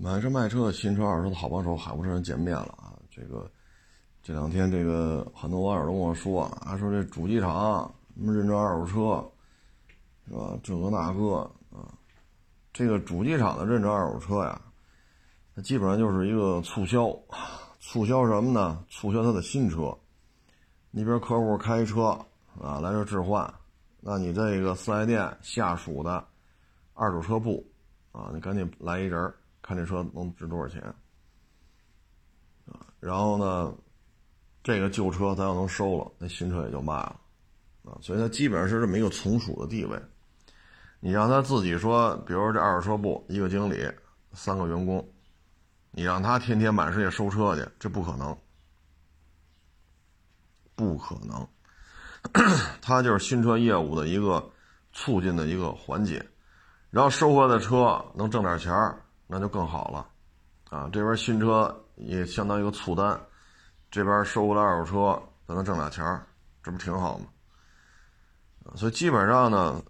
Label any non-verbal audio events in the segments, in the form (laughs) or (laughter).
买车卖车，新车二手车的好帮手，海博车人见面了啊！这个这两天，这个很多网友都跟我说啊，说这主机厂什么认证二手车，是吧？这个那个啊，这个主机厂的认证二手车呀，它基本上就是一个促销，促销什么呢？促销他的新车。你比如客户开车啊来这置换，那你这个四 S 店下属的二手车部啊，你赶紧来一人儿。看这车能值多少钱啊？然后呢，这个旧车咱要能收了，那新车也就卖了啊。所以它基本上是这么一个从属的地位。你让他自己说，比如说这二手车部一个经理，三个员工，你让他天天满世界收车去，这不可能，不可能。(clears throat) 他就是新车业务的一个促进的一个环节，然后收回来的车能挣点钱。那就更好了，啊，这边新车也相当于一个促单，这边收过来二手车，咱能挣俩钱儿，这不挺好吗？所以基本上呢，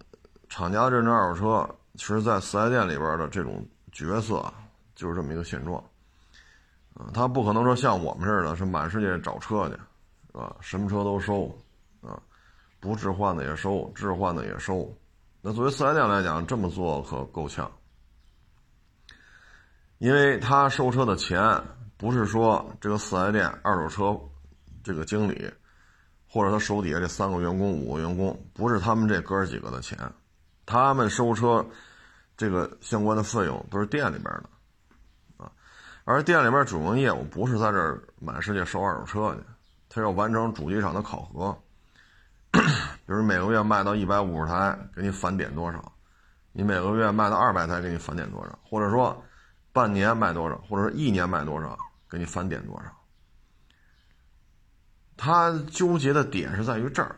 厂家认证二手车，其实在四 S 店里边的这种角色就是这么一个现状，啊，他不可能说像我们似的，是满世界找车去，是吧？什么车都收，啊，不置换的也收，置换的也收。那作为四 S 店来讲，这么做可够呛。因为他收车的钱不是说这个四 S 店二手车这个经理，或者他手底下这三个员工、五个员工，不是他们这哥几个的钱，他们收车这个相关的费用都是店里边的啊。而店里边主营业务不是在这儿满世界收二手车去，他要完成主机厂的考核，(coughs) 比如每个月卖到一百五十台，给你返点多少；你每个月卖到二百台，给你返点多少，或者说。半年卖多少，或者说一年卖多少，给你返点多少。他纠结的点是在于这儿，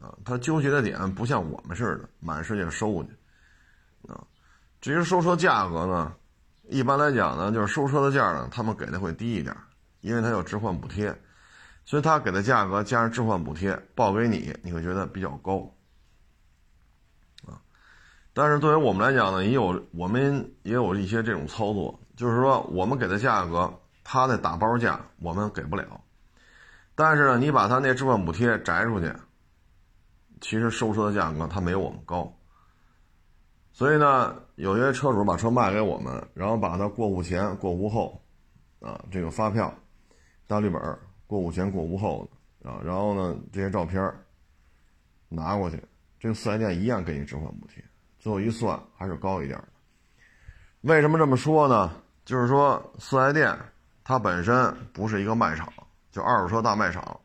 啊，他纠结的点不像我们似的满世界收去，啊，至于收车价格呢，一般来讲呢，就是收车的价呢，他们给的会低一点，因为他有置换补贴，所以他给的价格加上置换补贴报给你，你会觉得比较高。但是对于我们来讲呢，也有我们也有一些这种操作，就是说我们给的价格，他的打包价我们给不了。但是呢，你把他那置换补贴摘出去，其实收车的价格他没有我们高。所以呢，有些车主把车卖给我们，然后把他过户前、过户后，啊，这个发票、大绿本、过户前、过户后的啊，然后呢这些照片拿过去，这个四 S 店一样给你置换补贴。最后一算还是高一点的，为什么这么说呢？就是说四 S 店它本身不是一个卖场，就二手车大卖场，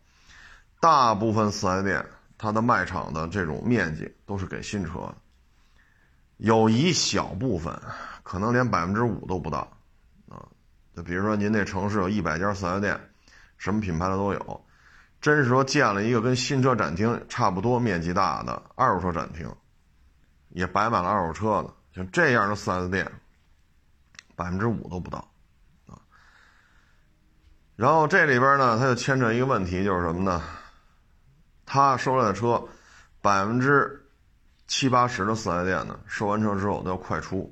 大部分四 S 店它的卖场的这种面积都是给新车，有一小部分可能连百分之五都不到，啊，就比如说您那城市有一百家四 S 店，什么品牌的都有，真是说建了一个跟新车展厅差不多面积大的二手车展厅。也摆满了二手车的，像这样的四 S 店，百分之五都不到，啊。然后这里边呢，它就牵扯一个问题，就是什么呢？他收来的车，百分之七八十的四 S 店呢，收完车之后都要快出，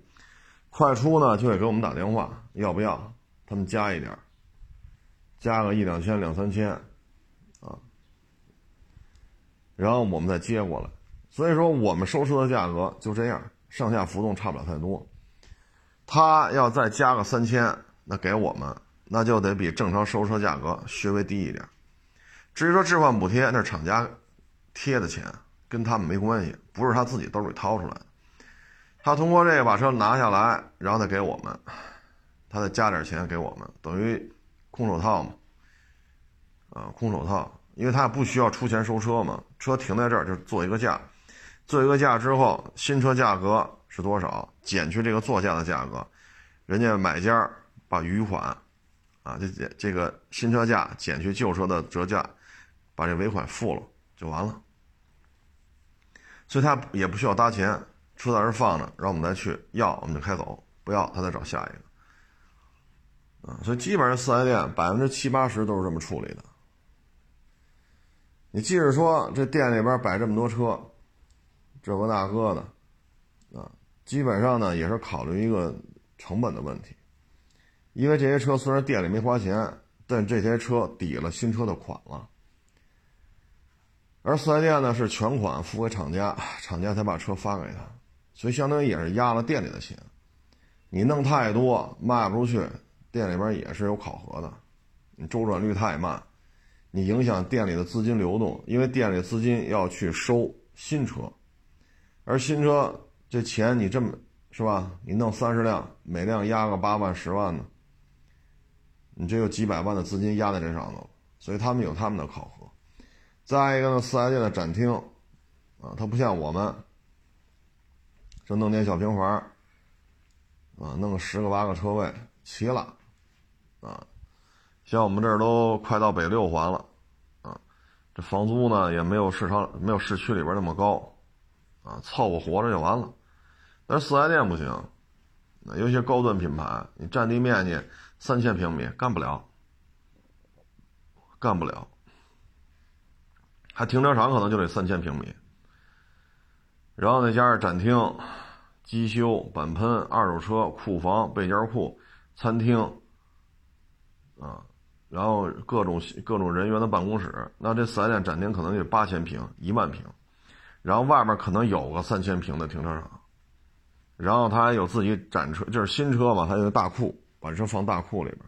快出呢就得给我们打电话，要不要？他们加一点，加个一两千、两三千，啊，然后我们再接过来。所以说，我们收车的价格就这样，上下浮动差不了太多。他要再加个三千，那给我们那就得比正常收车价格稍微低一点。至于说置换补贴，那是厂家贴的钱，跟他们没关系，不是他自己兜里掏出来的。他通过这个把车拿下来，然后再给我们，他再加点钱给我们，等于空手套嘛。啊，空手套，因为他不需要出钱收车嘛，车停在这儿就做一个价。做一个价之后，新车价格是多少？减去这个座价的价格，人家买家把余款，啊，这这这个新车价减去旧车的折价，把这尾款付了就完了。所以他也不需要搭钱，车在这放着，让我们再去要，我们就开走；不要，他再找下一个。啊，所以基本上四 S 店百分之七八十都是这么处理的。你即使说这店里边摆这么多车。这个那个的，啊，基本上呢也是考虑一个成本的问题，因为这些车虽然店里没花钱，但这些车抵了新车的款了。而四 S 店呢是全款付给厂家，厂家才把车发给他，所以相当于也是压了店里的钱。你弄太多卖不出去，店里边也是有考核的。你周转率太慢，你影响店里的资金流动，因为店里资金要去收新车，而新车这钱你这么是吧？你弄三十辆，每辆压个八万十万呢，你这有几百万的资金压在这上头，所以他们有他们的考核。再一个呢，四 S 店的展厅，啊，它不像我们，就弄点小平房，啊，弄个十个八个车位齐了，啊，像我们这儿都快到北六环了，啊，这房租呢也没有市场没有市区里边那么高，啊，凑合活着就完了。但是四 S 店不行，那有些高端品牌，你占地面积三千平米干不了，干不了。还停车场可能就得三千平米，然后再加上展厅、机修、钣喷、二手车库房、备件库、餐厅，啊，然后各种各种人员的办公室，那这四 S 店展厅可能就八千平、一万平，然后外面可能有个三千平的停车场，然后他还有自己展车，就是新车嘛，他有个大库，把车放大库里边，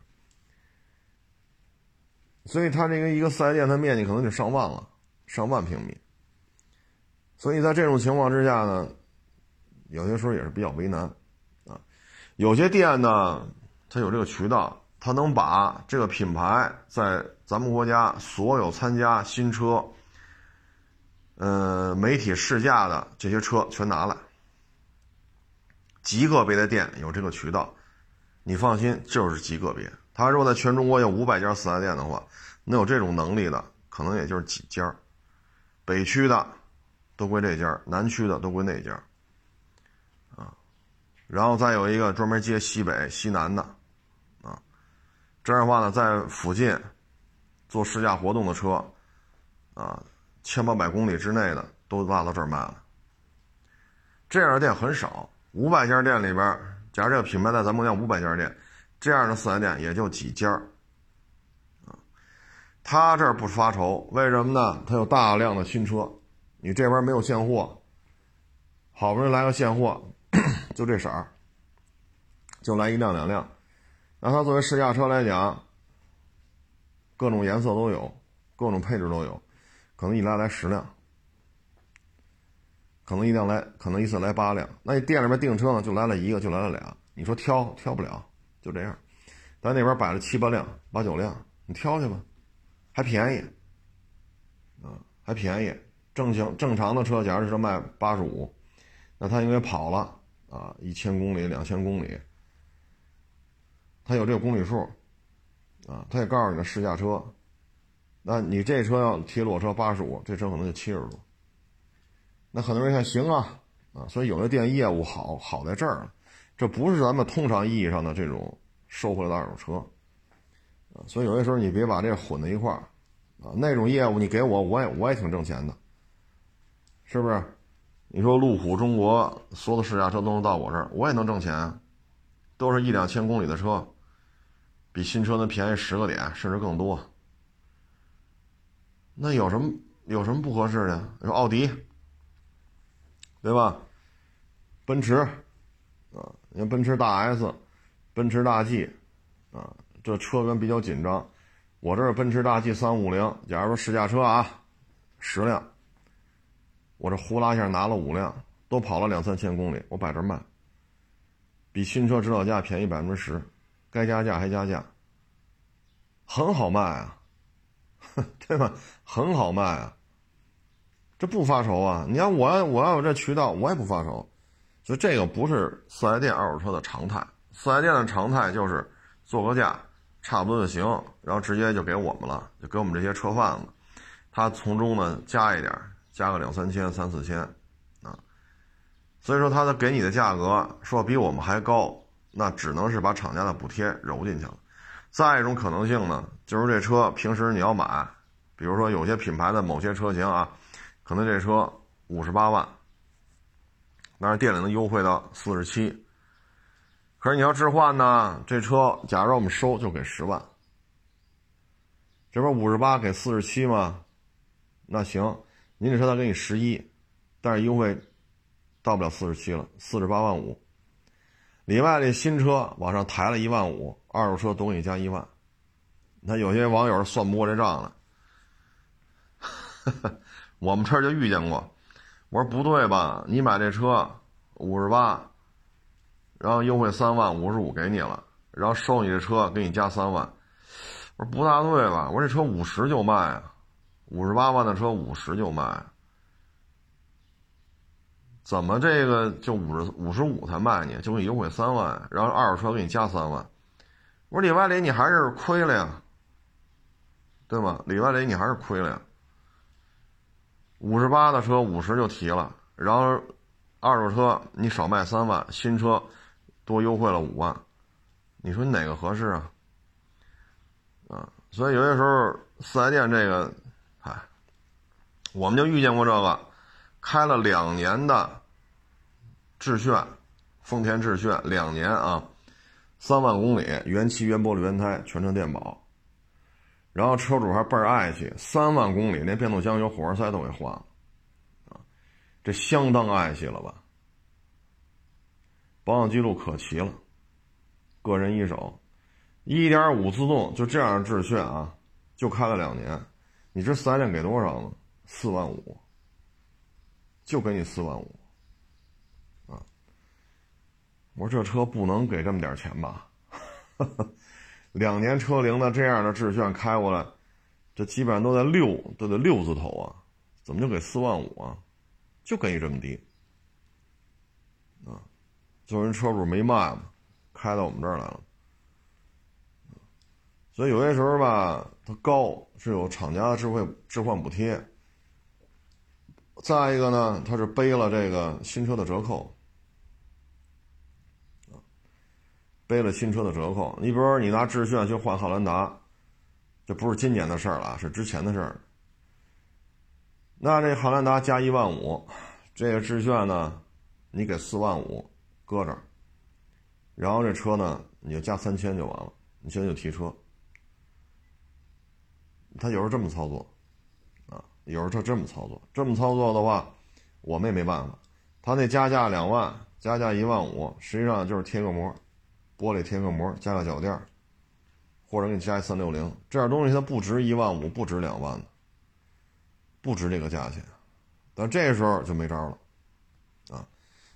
所以他这个一个四 S 店，它面积可能就上万了。上万平米，所以在这种情况之下呢，有些时候也是比较为难啊。有些店呢，它有这个渠道，它能把这个品牌在咱们国家所有参加新车，呃，媒体试驾的这些车全拿来。极个别的店有这个渠道，你放心，就是极个别。他如果在全中国有五百家四 S 店的话，能有这种能力的，可能也就是几家。北区的都归这家，南区的都归那家，啊，然后再有一个专门接西北、西南的，啊，这样的话呢，在附近做试驾活动的车，啊，千八百公里之内的都拉到这儿卖了。这样的店很少，五百家店里边，假如这个品牌在咱们家五百家店，这样的四 S 店也就几家。他这儿不发愁，为什么呢？他有大量的新车，你这边没有现货，好不容易来个现货，(clears throat) 就这色儿，就来一辆两辆。那他作为试驾车来讲，各种颜色都有，各种配置都有，可能一来来十辆，可能一辆来，可能一次来八辆。那你店里边订车呢，就来了一个，就来了俩，你说挑挑不了，就这样。咱那边摆了七八辆、八九辆，你挑去吧。还便宜，啊，还便宜。正经正常的车，假如说卖八十五，那他因为跑了啊，一千公里、两千公里，他有这个公里数，啊，他也告诉你的试驾车，那你这车要提裸车八十五，这车可能就七十多。那很多人看行啊，啊，所以有的店业务好好在这儿了，这不是咱们通常意义上的这种收回来的二手车啊。所以有些时候你别把这混在一块儿，啊，那种业务你给我，我也我也挺挣钱的，是不是？你说路虎中国所有的试驾车都能到我这儿，我也能挣钱，都是一两千公里的车，比新车能便宜十个点，甚至更多。那有什么有什么不合适的？你说奥迪，对吧？奔驰，啊，你看奔驰大 S，奔驰大 G，啊。这车源比较紧张，我这是奔驰大 G 三五零，假如说试驾车啊，十辆，我这呼啦一下拿了五辆，都跑了两三千公里，我摆这卖，比新车指导价便宜百分之十，该加价还加价，很好卖啊，(laughs) 对吧？很好卖啊，这不发愁啊！你要我要我要有这渠道，我也不发愁，所以这个不是四 S 店二手车的常态，四 S 店的常态就是做个价。差不多就行，然后直接就给我们了，就给我们这些车贩子，他从中呢加一点，加个两三千、三四千，啊，所以说他的给你的价格说比我们还高，那只能是把厂家的补贴揉进去了。再一种可能性呢，就是这车平时你要买，比如说有些品牌的某些车型啊，可能这车五十八万，但是店里能优惠到四十七。可是你要置换呢，这车假如我们收就给十万，这边五十八给四十七吗？那行，您这车他给你十一，但是优惠到不了四十七了，四十八万五。里外这新车往上抬了一万五，二手车都给你加一万。那有些网友算不过这账了，(laughs) 我们这儿就遇见过。我说不对吧？你买这车五十八。然后优惠三万五十五给你了，然后收你这车给你加三万，我说不大对吧？我说这车五十就卖啊，五十八万的车五十就卖，怎么这个就五十五十五才卖你？就给你优惠三万，然后二手车给你加三万，我说里外里你还是亏了呀，对吗？里外里你还是亏了呀。五十八的车五十就提了，然后二手车你少卖三万，新车。多优惠了五万，你说你哪个合适啊？啊，所以有些时候四 S 店这个，哎，我们就遇见过这个，开了两年的致炫，丰田致炫两年啊，三万公里，原漆原玻璃原胎，全车电保，然后车主还倍儿爱惜，三万公里连变速箱油、火花塞都给换了，啊，这相当爱惜了吧？保养记录可齐了，个人一手，一点五自动就这样致炫啊，就开了两年，你这四 S 店给多少呢？四万五，就给你四万五，啊！我说这车不能给这么点钱吧？(laughs) 两年车龄的这样的致炫开过来，这基本上都在六，都得六字头啊，怎么就给四万五啊？就给你这么低啊。做人车主没卖嘛，开到我们这儿来了。所以有些时候吧，它高是有厂家的智慧置换补贴。再一个呢，它是背了这个新车的折扣，背了新车的折扣。你比如说，你拿致炫去换汉兰达，这不是今年的事儿了，是之前的事儿。那这汉兰达加一万五，这个致炫呢，你给四万五。搁这儿，然后这车呢，你就加三千就完了。你现在就提车，他有时候这么操作，啊，有时候他这么操作，这么操作的话，我们也没办法。他那加价两万，加价一万五，实际上就是贴个膜，玻璃贴个膜，加个脚垫，或者给你加一三六零，这点东西它不值一万五，不值两万的，不值这个价钱。但这时候就没招了。啊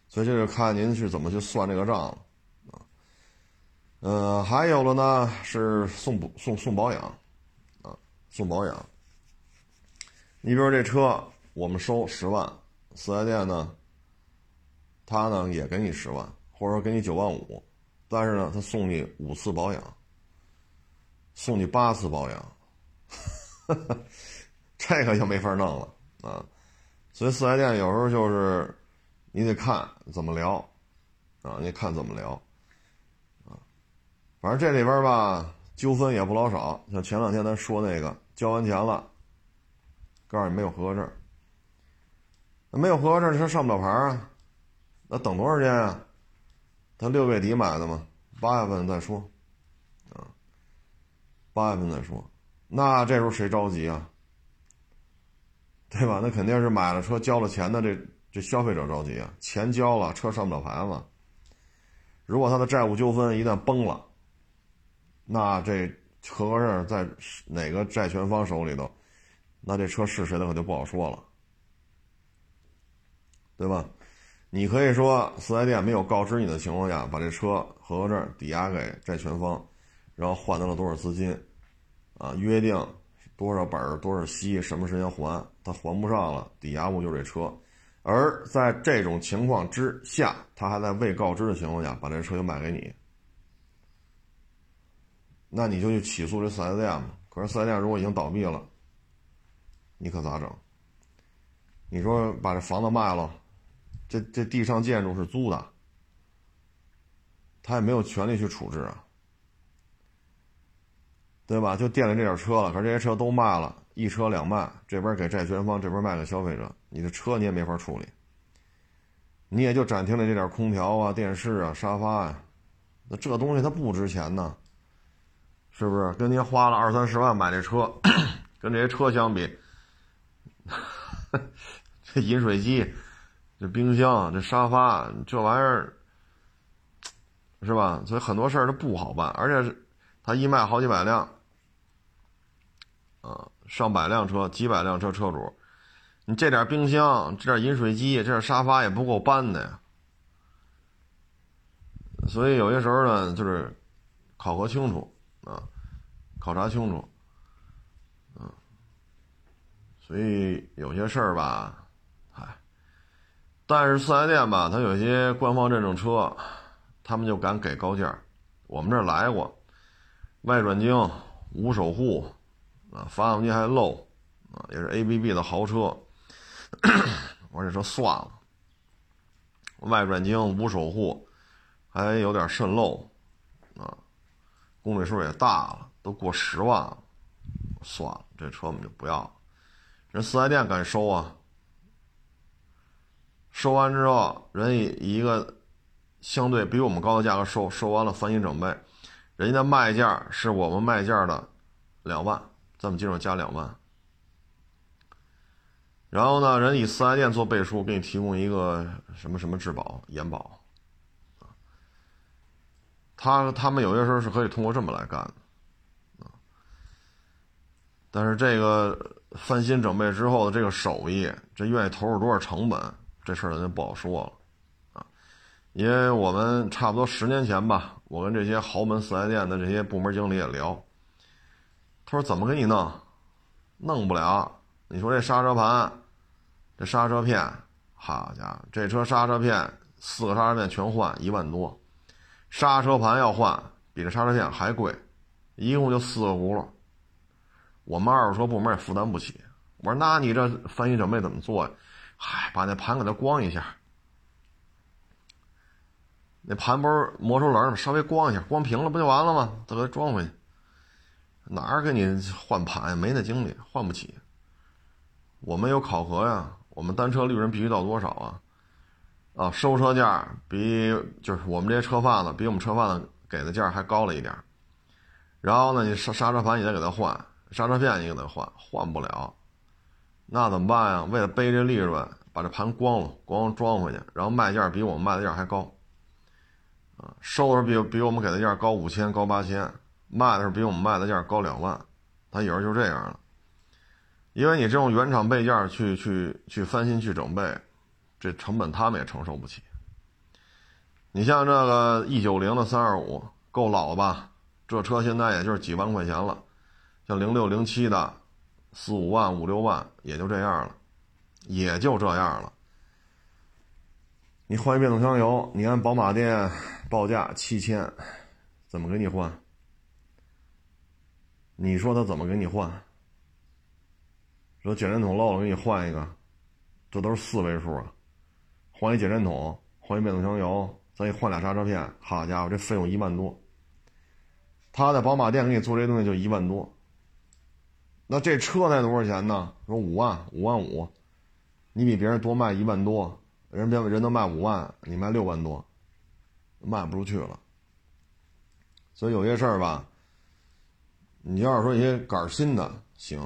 所以这就看您是怎么去算这个账了，啊，呃，还有了呢，是送补送送保养，啊，送保养。你比如这车，我们收十万，四 S 店呢，他呢也给你十万，或者说给你九万五，但是呢，他送你五次保养，送你八次保养，(laughs) 这个就没法弄了啊。所以四 S 店有时候就是。你得看怎么聊，啊，你看怎么聊，啊，反正这里边吧，纠纷也不老少。像前两天咱说那个，交完钱了，告诉你没有合格证，没有合格证，车上不了牌啊，那等多少天啊？他六月底买的嘛，八月份再说，啊，八月份再说，那这时候谁着急啊？对吧？那肯定是买了车交了钱的这。这消费者着急啊，钱交了，车上不了牌子。如果他的债务纠纷一旦崩了，那这合格证在哪个债权方手里头，那这车是谁的可就不好说了，对吧？你可以说四 S 店没有告知你的情况下，把这车合格证抵押给债权方，然后换得了多少资金，啊，约定多少本多少息，什么时间还，他还不上了，抵押物就是这车。而在这种情况之下，他还在未告知的情况下把这车又卖给你，那你就去起诉这四 S 店嘛。可是四 S 店如果已经倒闭了，你可咋整？你说把这房子卖了，这这地上建筑是租的，他也没有权利去处置啊，对吧？就店里这点车了，可是这些车都卖了。一车两卖，这边给债权方，这边卖给消费者，你的车你也没法处理，你也就展厅里这点空调啊、电视啊、沙发呀，那这东西它不值钱呢，是不是？跟您花了二三十万买这车，(coughs) 跟这些车相比，(laughs) 这饮水机、这冰箱、这沙发，这玩意儿，是吧？所以很多事儿它不好办，而且是它一卖好几百辆，啊，上百辆车、几百辆车车主，你这点冰箱、这点饮水机、这点沙发也不够搬的呀。所以有些时候呢，就是考核清楚啊，考察清楚，嗯，所以有些事儿吧，但是四 S 店吧，他有些官方认证车，他们就敢给高价。我们这儿来过，外转精无守护啊，发动机还漏啊，也是 ABB 的豪车。(clears throat) 我这车算了，外转精无守护。还有点渗漏，啊，公里数也大了，都过十万了，算了，这车我们就不要了。人四 S 店敢收啊？收完之后，人以一个相对比我们高的价格收，收完了翻新整备，人家的卖价是我们卖价的两万，咱们基础加两万。然后呢，人以四 S 店做背书，给你提供一个什么什么质保、延保。他他们有些时候是可以通过这么来干的，但是这个翻新整备之后的这个手艺，这愿意投入多少成本，这事儿咱就不好说了，啊，因为我们差不多十年前吧，我跟这些豪门四 S 店的这些部门经理也聊，他说怎么给你弄，弄不了，你说这刹车盘，这刹车片，好家伙，这车刹车片四个刹车片全换一万多。刹车盘要换，比这刹车片还贵，一共就四个轱辘，我们二手车部门也负担不起。我说：“那你这翻新准备怎么做呀？”嗨，把那盘给它光一下，那盘不是磨出棱吗？稍微光一下，光平了不就完了吗？再给它装回去。哪儿给你换盘呀？没那精力，换不起。我们有考核呀，我们单车利润必须到多少啊？啊，收车价比就是我们这些车贩子比我们车贩子给的价还高了一点然后呢，你刹刹车盘你得给他换，刹车片你给他换，换不了，那怎么办呀？为了背这利润，把这盘光了，光装回去，然后卖价比我们卖的价还高。啊，收的时候比比我们给的价高五千，高八千，卖的时候比我们卖的价高两万，他有时候就这样了。因为你这种原厂备件去去去翻新去整备。这成本他们也承受不起。你像这个 E 九零的三二五，够老吧？这车现在也就是几万块钱了。像零六零七的，四五万、五六万，也就这样了，也就这样了。你换一变速箱油，你按宝马店报价七千，怎么给你换？你说他怎么给你换？说减震筒漏了，给你换一个，这都是四位数啊。换一减震筒，换一变速箱油，再换俩刹车片，好家伙，这费用一万多。他在宝马店给你做这东西就一万多，那这车才多少钱呢？说五万、五万五，你比别人多卖一万多，人别人都卖五万，你卖六万多，卖不出去了。所以有些事儿吧，你要是说一些杆新的行，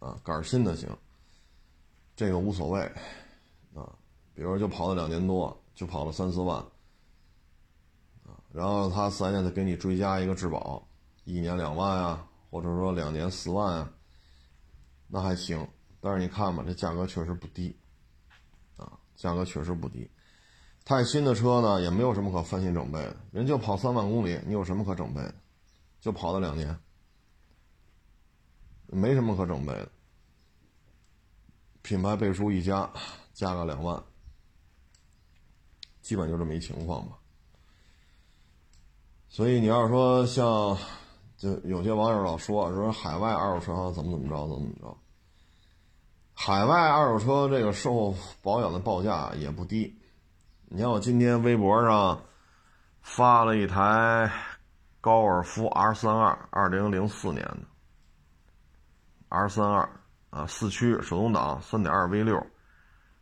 啊，杆新的行，这个无所谓。啊比如就跑了两年多，就跑了三四万，啊，然后他四 S 店再给你追加一个质保，一年两万啊，或者说两年四万啊，那还行。但是你看吧，这价格确实不低，啊，价格确实不低。太新的车呢，也没有什么可翻新整备的，人就跑三万公里，你有什么可整备的？就跑了两年，没什么可整备的。品牌背书一加，加个两万。基本就这么一情况吧，所以你要是说像，就有些网友老说说海外二手车怎么怎么着怎么怎么着，海外二手车这个售后保养的报价也不低，你看我今天微博上发了一台高尔夫 R 三二，二零零四年的。R 三二啊，四驱手动挡，三点二 V 六。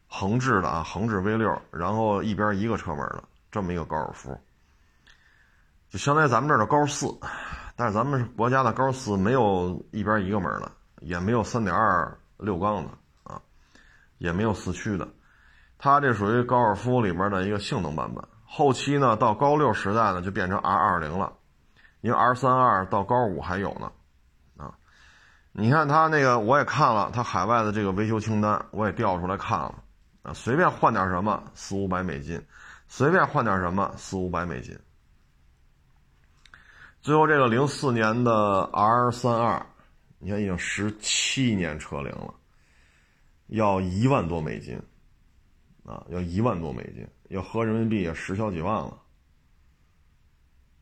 横置的啊，横置 V 六，然后一边一个车门的这么一个高尔夫，就相当于咱们这儿的高四，但是咱们国家的高四没有一边一个门的，也没有三点二六缸的啊，也没有四驱的，它这属于高尔夫里面的一个性能版本。后期呢，到高六时代呢，就变成 R 二零了，因为 R 三二到高五还有呢啊。你看他那个，我也看了他海外的这个维修清单，我也调出来看了，啊，随便换点什么四五百美金，随便换点什么四五百美金。最后这个零四年的 R 三二，你看已经十七年车龄了，要一万多美金，啊，要一万多美金，要合人民币也十小几万了。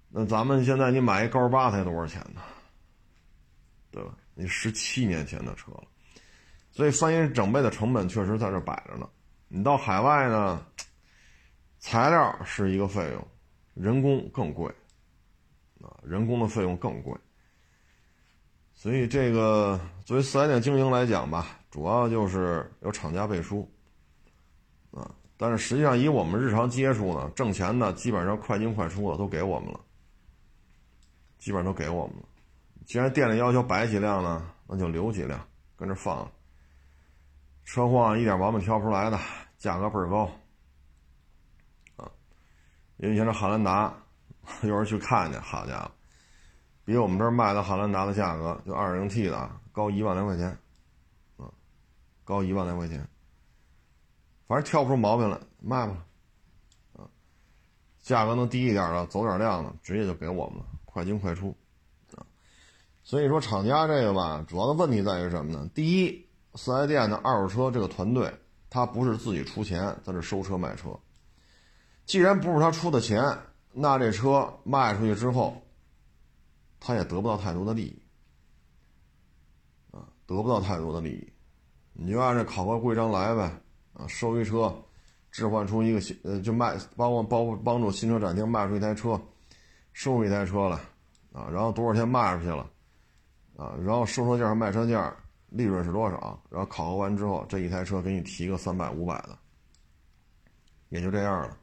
那咱们现在你买一高八才多少钱呢？对吧？你十七年前的车了，所以翻新整备的成本确实在这摆着呢。你到海外呢，材料是一个费用，人工更贵，人工的费用更贵。所以这个作为四 S 店经营来讲吧，主要就是有厂家背书，啊，但是实际上以我们日常接触呢，挣钱的基本上快进快出的都给我们了，基本上都给我们了。既然店里要求摆几辆呢，那就留几辆跟着放。车况一点毛病挑不出来的，价格倍儿高。啊，因为像这汉兰达，(laughs) 有人去看去，好家伙，比我们这儿卖的汉兰达的价格，就二零 T 的高一万来块钱，啊，高一万来块钱。反正挑不出毛病来，卖吧。啊，价格能低一点的，走点量的，直接就给我们了，快进快出。啊所以说，厂家这个吧，主要的问题在于什么呢？第一，四 S 店的二手车这个团队，他不是自己出钱在这收车卖车。既然不是他出的钱，那这车卖出去之后，他也得不到太多的利益，啊，得不到太多的利益。你就按照考核规章来呗，啊，收一车，置换出一个新，呃，就卖，帮我帮帮助新车展厅卖出一台车，收一台车来，啊，然后多少天卖出去了。啊，然后收车价卖车价利润是多少？然后考核完之后，这一台车给你提个三百五百的，也就这样了。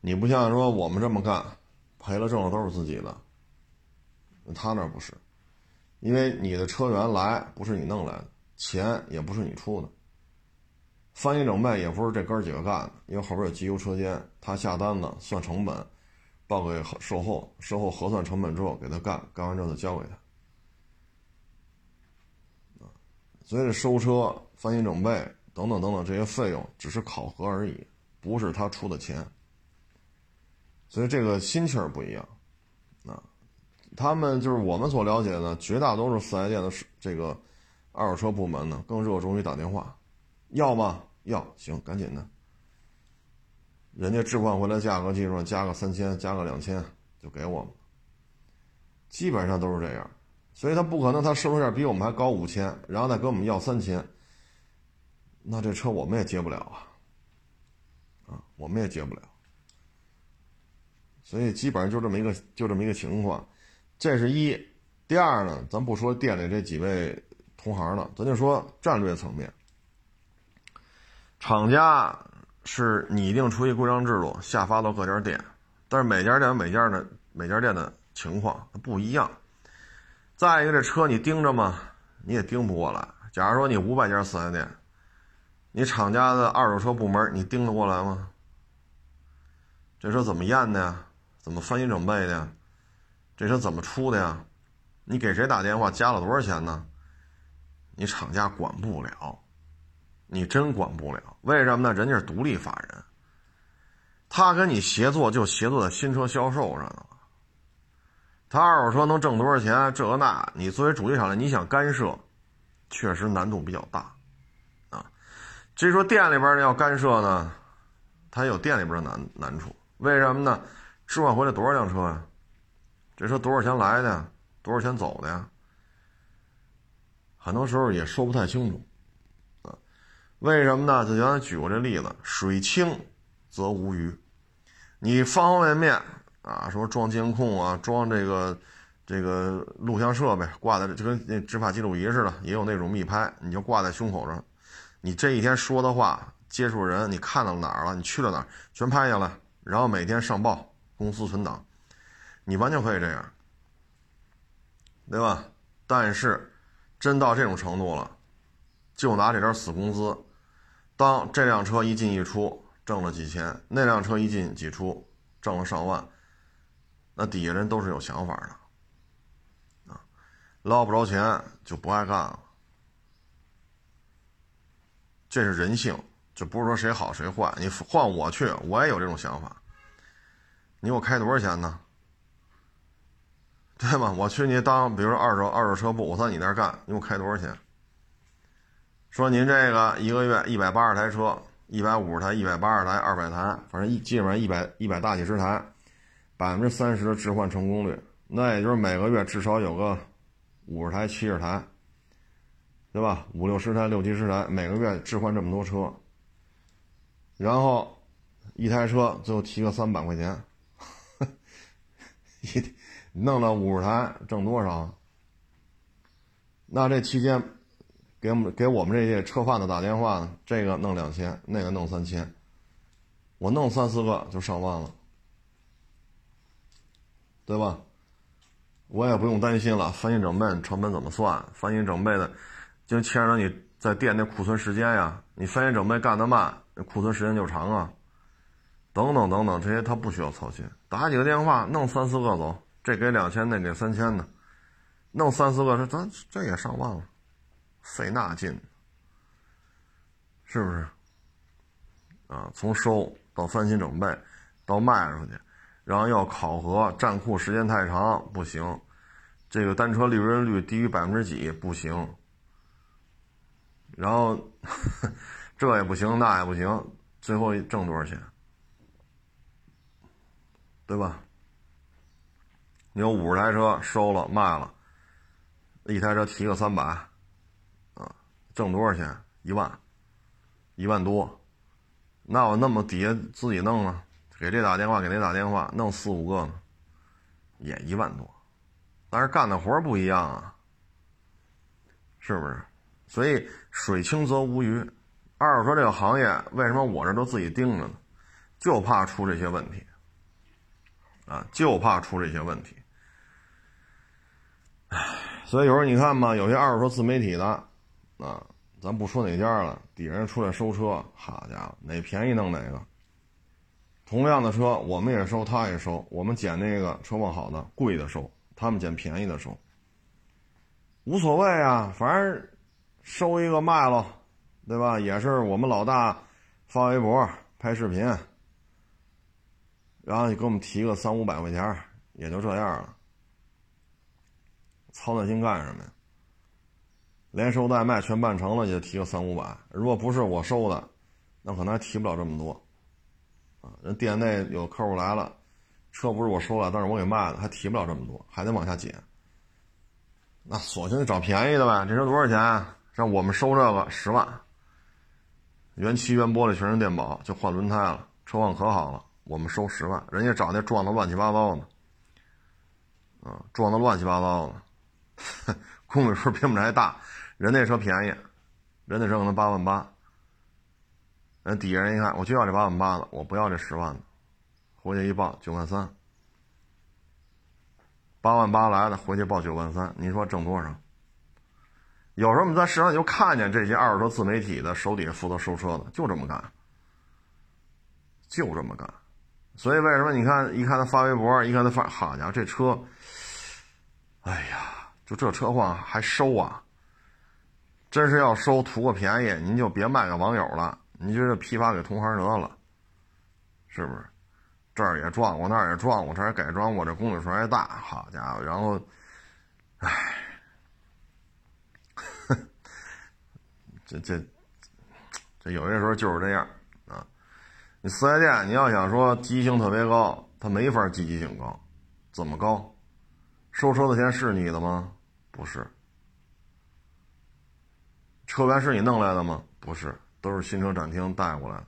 你不像说我们这么干，赔了挣了都是自己的。他那不是，因为你的车源来不是你弄来的，钱也不是你出的，翻新整备也不是这哥几个干的，因为后边有机油车间，他下单子算成本，报给售后，售后核算成本之后给他干，干完之后再交给他。所以这收车、翻新整备等等等等这些费用只是考核而已，不是他出的钱。所以这个心气儿不一样，啊，他们就是我们所了解的绝大多数四 S 店的这个二手车部门呢，更热衷于打电话，要吗？要，行，赶紧的。人家置换回来价格，基本上加个三千，加个两千就给我们，基本上都是这样。所以他不可能，他收车价比我们还高五千，然后再跟我们要三千，那这车我们也接不了啊，啊，我们也接不了。所以基本上就这么一个，就这么一个情况，这是一。第二呢，咱不说店里这几位同行了，咱就说战略层面，厂家是拟定出一规章制度，下发到各家店，但是每家店每家的每家店的情况不一样。再一个，这车你盯着吗？你也盯不过来。假如说你五百家四 S 店，你厂家的二手车部门，你盯得过来吗？这车怎么验的呀？怎么翻新整备的呀？这车怎么出的呀？你给谁打电话？加了多少钱呢？你厂家管不了，你真管不了。为什么呢？人家是独立法人，他跟你协作就协作在新车销售上呢。他二手车能挣多少钱？这个那，你作为主机厂的，你想干涉，确实难度比较大，啊。至于说店里边的要干涉呢，他有店里边的难难处。为什么呢？置换回来多少辆车呀？这车多少钱来的？多少钱走的呀？很多时候也说不太清楚，啊。为什么呢？就原来举过这例子，水清则无鱼，你方方面面。啊，说装监控啊，装这个这个录像设备，挂在就跟那执法记录仪似的，也有那种密拍，你就挂在胸口上。你这一天说的话，接触人，你看到哪儿了？你去了哪儿？全拍下来，然后每天上报，公司存档。你完全可以这样，对吧？但是真到这种程度了，就拿这点死工资，当这辆车一进一出挣了几千，那辆车一进几出挣了上万，那底下人都是有想法的啊，捞不着钱就不爱干了，这是人性，就不是说谁好谁坏。你换我去，我也有这种想法。你给我开多少钱呢？对吧？我去你当，比如说二手二手车部，我在你那儿干，你给我开多少钱？说您这个一个月一百八十台车，一百五十台、一百八十台、二百台，反正一基本上一百一百大几十台，百分之三十的置换成功率，那也就是每个月至少有个五十台、七十台，对吧？五六十台、六七十台，每个月置换这么多车，然后一台车最后提个三百块钱，你。弄了五十台，挣多少？那这期间，给我们给我们这些车贩子打电话呢？这个弄两千，那个弄三千，我弄三四个就上万了，对吧？我也不用担心了，翻新整备成本怎么算？翻新整备的就牵扯你在店那库存时间呀，你翻新整备干得慢，库存时间就长啊，等等等等，这些他不需要操心，打几个电话，弄三四个走。这给两千，那给三千的，弄三四个，这咱这也上万了，费那劲，是不是？啊，从收到翻新整备，到卖出去，然后要考核占库时间太长不行，这个单车利润率低于百分之几不行，然后 (laughs) 这也不行那也不行，最后挣多少钱？对吧？你有五十台车收了卖了，一台车提个三百，啊，挣多少钱？一万，一万多。那我那么底下自己弄呢？给这打电话，给那打电话，弄四五个呢，也一万多。但是干的活不一样啊，是不是？所以水清则无鱼。二手车这个行业为什么我这都自己盯着呢？就怕出这些问题，啊，就怕出这些问题。唉，所以有时候你看嘛，有些二手车自媒体的，啊，咱不说哪家了，底下人出来收车，好家伙，哪便宜弄哪个。同样的车，我们也收，他也收，我们捡那个车况好的贵的收，他们捡便宜的收，无所谓啊，反正收一个卖了，对吧？也是我们老大发微博拍视频，然后你给我们提个三五百块钱，也就这样了。操那心干什么呀？连收带卖全办成了，也提个三五百。如果不是我收的，那可能还提不了这么多。啊，人店内有客户来了，车不是我收了，但是我给卖了，还提不了这么多，还得往下减。那索性就找便宜的呗。这车多少钱？像我们收这个十万，原漆原玻璃全是电保，就换轮胎了，车况可好了。我们收十万，人家找那撞的乱七八糟的，啊，撞的乱七八糟的。(laughs) 公里数比我们还大，人那车便宜，人那车可能八万八。人底下人一看，我就要这八万八的，我不要这十万的，回去一报九万三。八万八来的，回去报九万三，你说挣多少？有时候我们在市场就看见这些二手车自媒体的手底下负责收车的，就这么干，就这么干。所以为什么你看一看他发微博，一看他发，好家伙，这车，哎呀！就这车况还收啊？真是要收图个便宜，您就别卖给网友了，您就这批发给同行得了，是不是？这儿也撞过，那儿也撞过，这还改装过，这公里数还大，好家伙！然后，(laughs) 唉，这这这有些时候就是这样。你四 S 店，你要想说积极性特别高，他没法积极性高，怎么高？收车的钱是你的吗？不是，车源是你弄来的吗？不是，都是新车展厅带过来的。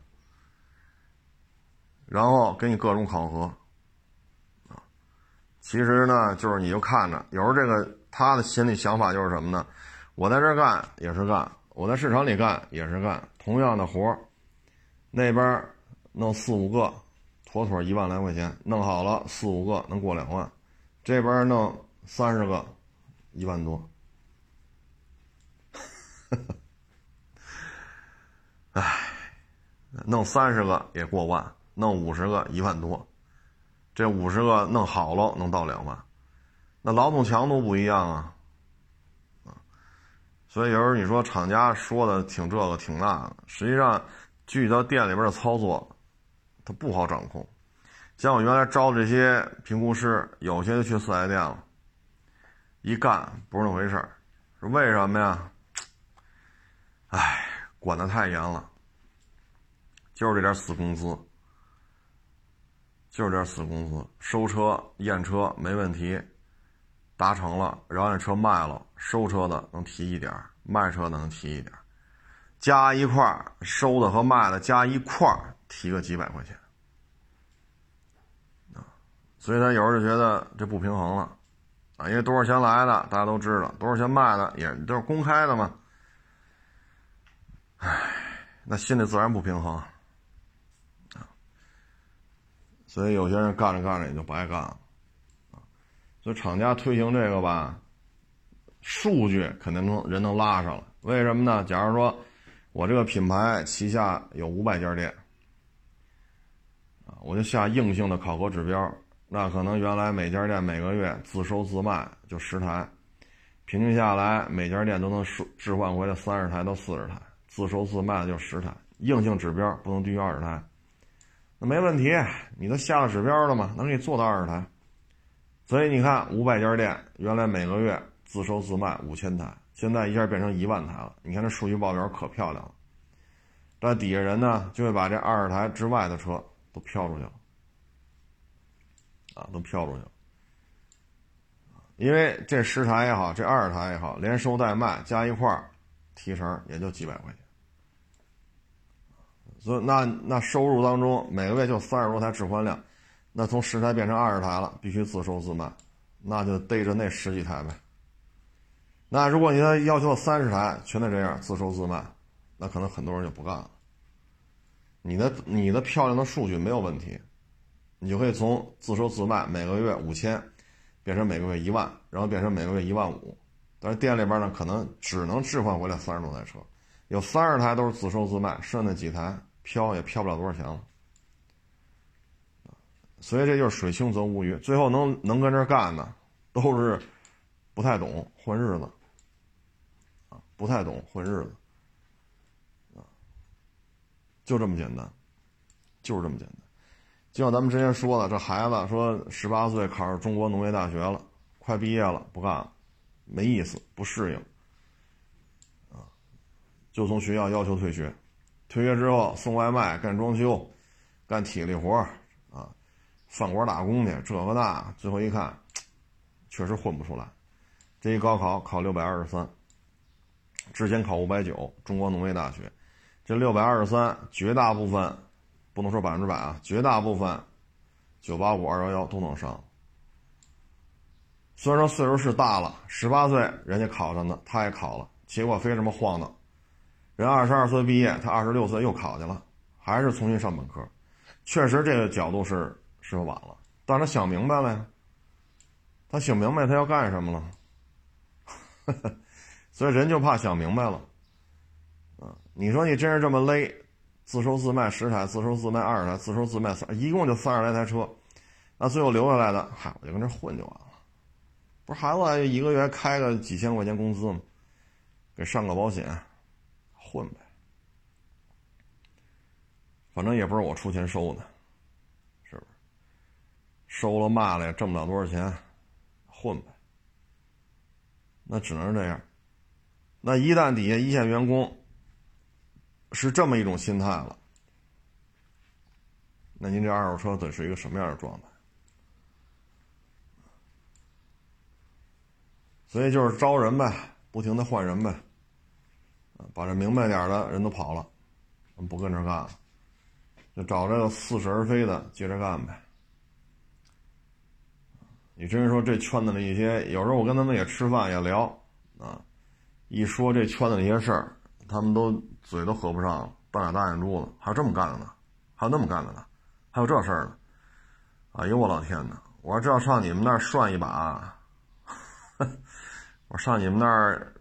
然后给你各种考核，啊，其实呢，就是你就看着，有时候这个他的心里想法就是什么呢？我在这干也是干，我在市场里干也是干，同样的活，那边弄四五个，妥妥一万来块钱，弄好了四五个能过两万，这边弄三十个，一万多。唉，弄三十个也过万，弄五十个一万多，这五十个弄好了能到两万，那劳动强度不一样啊，啊，所以有时候你说厂家说的挺这个挺那个，实际上具体到店里边的操作，它不好掌控。像我原来招的这些评估师，有些就去四 S 店了，一干不是那回事儿，是为什么呀？唉，管的太严了，就是这点死工资，就是这死工资，收车验车没问题，达成了，然后这车卖了，收车的能提一点卖车的能提一点加一块收的和卖的加一块提个几百块钱。啊。所以他有时候就觉得这不平衡了，啊，因为多少钱来的大家都知道，多少钱卖的也都是公开的嘛，唉，那心里自然不平衡，啊，所以有些人干着干着也就不爱干了，啊，所以厂家推行这个吧，数据肯定能人能拉上来，为什么呢？假如说我这个品牌旗下有五百家店，我就下硬性的考核指标。那可能原来每家店每个月自收自卖就十台，平均下来每家店都能置置换回来三十台到四十台，自收自卖的就十台，硬性指标不能低于二十台。那没问题，你都下了指标了嘛，能给你做到二十台。所以你看，五百家店原来每个月自收自卖五千台，现在一下变成一万台了。你看这数据报表可漂亮了。但底下人呢，就会把这二十台之外的车都飘出去了。啊，都飘出去了，因为这十台也好，这二十台也好，连收带卖加一块儿，提成也就几百块钱。所以那那收入当中，每个月就三十多台置换量，那从十台变成二十台了，必须自收自卖，那就逮着那十几台呗。那如果你要要求三十台全得这样自收自卖，那可能很多人就不干了。你的你的漂亮的数据没有问题。你就可以从自收自卖每个月五千，变成每个月一万，然后变成每个月一万五。但是店里边呢，可能只能置换回来三十多台车，有三十台都是自收自卖，剩那几台飘也飘不了多少钱了。所以这就是水清则无鱼，最后能能跟这干的，都是不太懂混日子，啊，不太懂混日子，就这么简单，就是这么简单。就像咱们之前说的，这孩子说十八岁考上中国农业大学了，快毕业了，不干了，没意思，不适应，啊，就从学校要求退学，退学之后送外卖、干装修、干体力活啊，饭馆打工去，这个那，最后一看，确实混不出来。这一高考考六百二十三，之前考五百九，中国农业大学，这六百二十三，绝大部分。不能说百分之百啊，绝大部分九八五二幺幺都能上。虽然说岁数是大了，十八岁人家考上的，他也考了，结果非这么晃荡。人二十二岁毕业，他二十六岁又考去了，还是重新上本科。确实这个角度是是晚了，但是他想明白了呀。他想明白他要干什么了，(laughs) 所以人就怕想明白了。你说你真是这么勒？自收自卖十台，自收自卖二十台，自收自卖三，一共就三十来台车，那最后留下来的，嗨，我就跟这混就完了。不是孩子一个月开个几千块钱工资吗？给上个保险，混呗。反正也不是我出钱收的，是不是？收了卖了也挣不了多少钱，混呗。那只能是这样。那一旦底下一线员工，是这么一种心态了，那您这二手车得是一个什么样的状态？所以就是招人呗，不停的换人呗，把这明白点的人都跑了，我们不跟这干了，就找这个似是而非的接着干呗。你真是说这圈子里一些，有时候我跟他们也吃饭也聊啊，一说这圈子那些事儿。他们都嘴都合不上，半俩大眼珠子，还有这么干的呢，还有那么干的呢，还有这事儿呢，哎呦我老天呐，我说这要上你们那儿涮一把，(laughs) 我上你们那儿，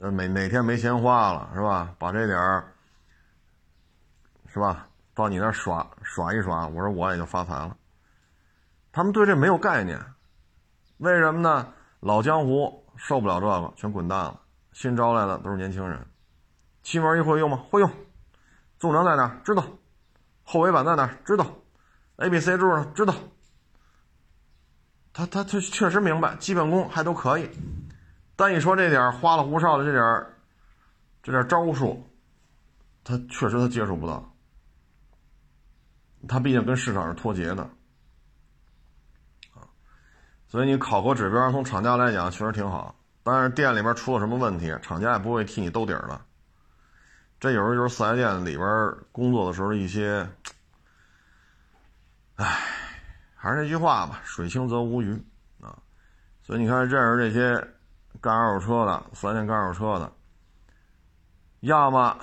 呃，每哪天没钱花了是吧？把这点儿，是吧？到你那儿耍耍一耍，我说我也就发财了。他们对这没有概念，为什么呢？老江湖受不了这个，全滚蛋了。新招来的都是年轻人，气门仪会用吗？会用。纵梁在哪？知道。后尾板在哪？知道。A、B、C 柱呢？知道。他他他确实明白，基本功还都可以。但一说这点花里胡哨的这点这点招数，他确实他接触不到。他毕竟跟市场是脱节的。所以你考核指标从厂家来讲确实挺好，但是店里边出了什么问题，厂家也不会替你兜底儿的。这有时候就是四 S 店里边工作的时候一些，唉，还是那句话吧，水清则无鱼啊。所以你看，认识这些干二手车的四 S 店干二手车的，要么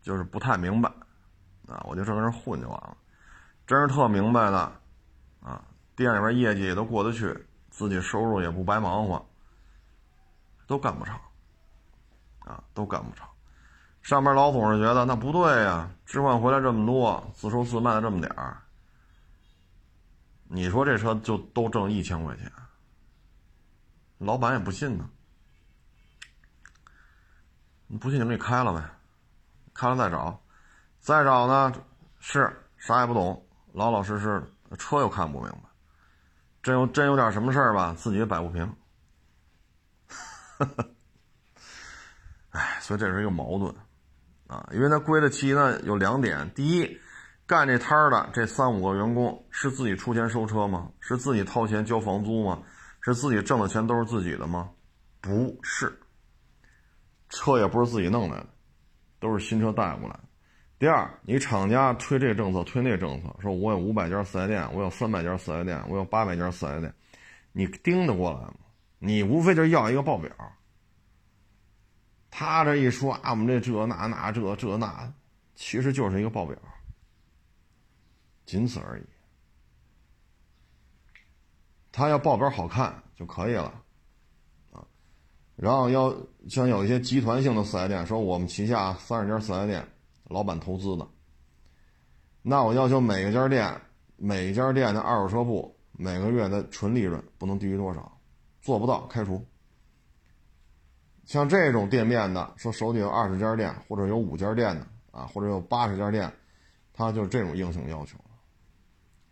就是不太明白啊，我就这跟混就完了。真是特明白的啊。店里边业绩也都过得去，自己收入也不白忙活，都干不成，啊，都干不成。上边老总是觉得那不对呀，置换回来这么多，自收自卖的这么点儿，你说这车就都挣一千块钱，老板也不信呢。你不信就给开了呗，开了再找，再找呢是啥也不懂，老老实实，车又看不明白。真有真有点什么事儿吧，自己也摆不平。(laughs) 哎，所以这是一个矛盾啊，因为他归的期呢有两点：第一，干这摊儿的这三五个员工是自己出钱收车吗？是自己掏钱交房租吗？是自己挣的钱都是自己的吗？不是，车也不是自己弄来的，都是新车带过来。第二，你厂家推这政策，推那政策，说我有五百家四 S 店，我有三百家四 S 店，我有八百家四 S 店，你盯得过来吗？你无非就是要一个报表。他这一说啊，我们这这那那这这那，其实就是一个报表，仅此而已。他要报表好看就可以了，啊，然后要像有一些集团性的四 S 店，说我们旗下三十家四 S 店。老板投资的，那我要求每个家店、每一家店的二手车部每个月的纯利润不能低于多少？做不到开除。像这种店面的，说手底有二十家店，或者有五家店的啊，或者有八十家店，他就这种硬性要求。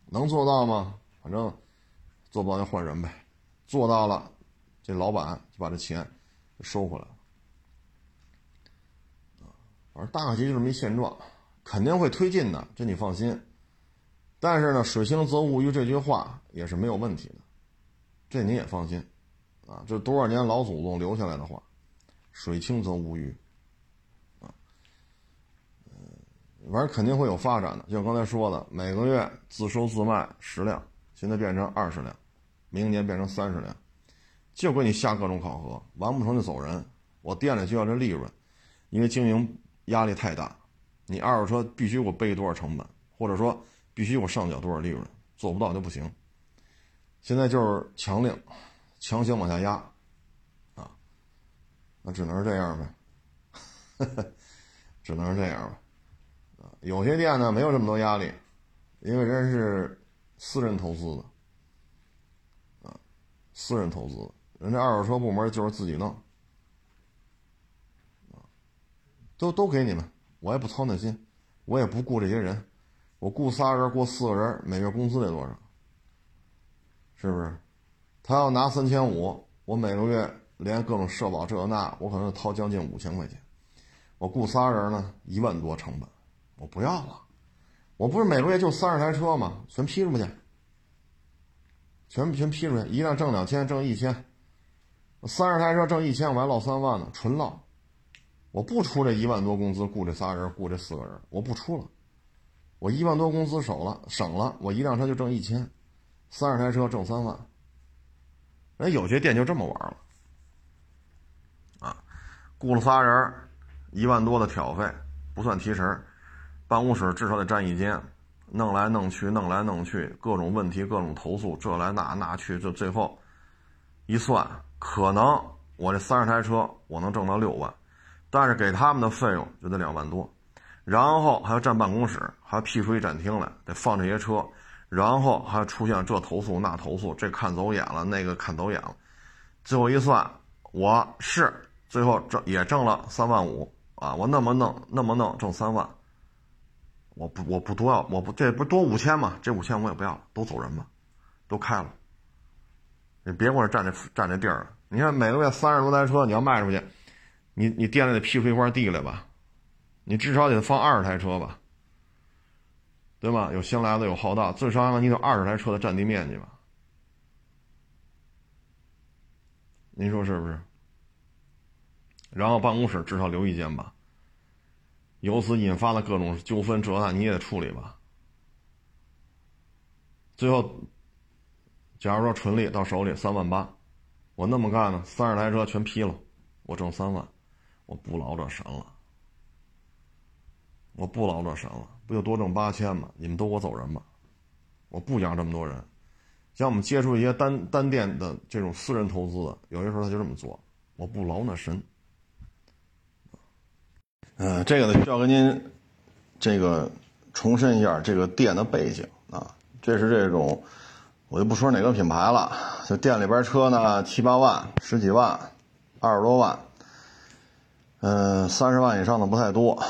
能做到吗？反正做不到就换人呗。做到了，这老板就把这钱收回来了。啊反正大概就这么一现状，肯定会推进的，这你放心。但是呢，“水清则无鱼”这句话也是没有问题的，这你也放心啊。这多少年老祖宗留下来的话，“水清则无鱼”，啊，嗯，反正肯定会有发展的。就像刚才说的，每个月自收自卖十辆，现在变成二十辆，明年变成三十辆，就给你下各种考核，完不成就走人。我店里就要这利润，因为经营。压力太大，你二手车必须给我背多少成本，或者说必须我上缴多少利润，做不到就不行。现在就是强令，强行往下压，那只能是这样呗，(laughs) 只能是这样吧。啊，有些店呢没有这么多压力，因为人是私人投资的，啊，私人投资，人家二手车部门就是自己弄。都都给你们，我也不操那心，我也不雇这些人，我雇仨人，雇四个人，每月工资得多少？是不是？他要拿三千五，我每个月连各种社保这那，我可能掏将近五千块钱。我雇仨人呢，一万多成本，我不要了。我不是每个月就三十台车吗？全批出去，全全批出去，一辆挣两千，挣一千，三十台车挣一千，我还落三万呢，纯落。我不出这一万多工资雇这仨人，雇这四个人，我不出了。我一万多工资省了，省了，我一辆车就挣一千，三十台车挣三万。人有些店就这么玩了，雇了仨人，一万多的挑费不算提成，办公室至少得占一间，弄来弄去，弄来弄去，各种问题，各种投诉，这来那那去，就最后一算，可能我这三十台车我能挣到六万，但是给他们的费用就得两万多，然后还要占办公室，还要辟出一展厅来，得放这些车，然后还出现这投诉那投诉，这看走眼了，那个看走眼了，最后一算，我是最后挣也挣了三万五啊，我那么弄那么弄挣三万。我不，我不多要，我不，这不多五千吗？这五千我也不要了，都走人吧，都开了。你别给我占这占这地儿了。你看每个月三十多台车，你要卖出去，你你店里得批出一块地来吧？你至少得放二十台车吧，对吧？有新来的，有浩大，最少你得二十台车的占地面积吧？您说是不是？然后办公室至少留一间吧。由此引发的各种纠纷，这那你也得处理吧。最后，假如说纯利到手里三万八，我那么干呢？三十台车全批了，我挣三万，我不劳这神了，我不劳这神了，不就多挣八千吗？你们都给我走人吧，我不养这么多人。像我们接触一些单单店的这种私人投资的，有些时候他就这么做，我不劳那神。嗯，这个呢需要跟您这个重申一下这个店的背景啊。这是这种，我就不说哪个品牌了，就店里边车呢七八万、十几万、二十多万，嗯，三十万以上的不太多，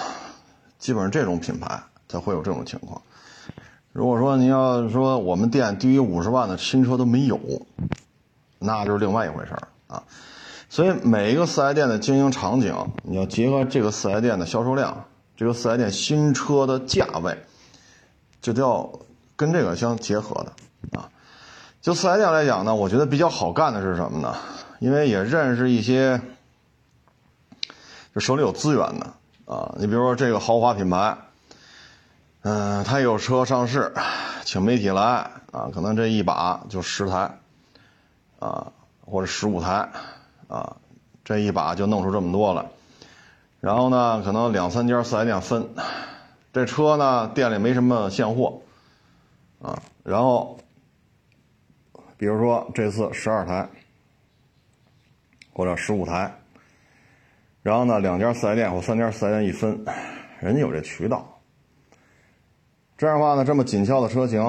基本上这种品牌才会有这种情况。如果说您要说我们店低于五十万的新车都没有，那就是另外一回事儿啊。所以每一个四 S 店的经营场景，你要结合这个四 S 店的销售量，这个四 S 店新车的价位，就都要跟这个相结合的啊。就四 S 店来讲呢，我觉得比较好干的是什么呢？因为也认识一些，就手里有资源的啊。你比如说这个豪华品牌，嗯，他有车上市，请媒体来啊，可能这一把就十台啊，或者十五台。啊，这一把就弄出这么多了，然后呢，可能两三家四 S 店分，这车呢店里没什么现货，啊，然后，比如说这次十二台或者十五台，然后呢两家四 S 店或三家四 S 店一分，人家有这渠道，这样的话呢这么紧俏的车型，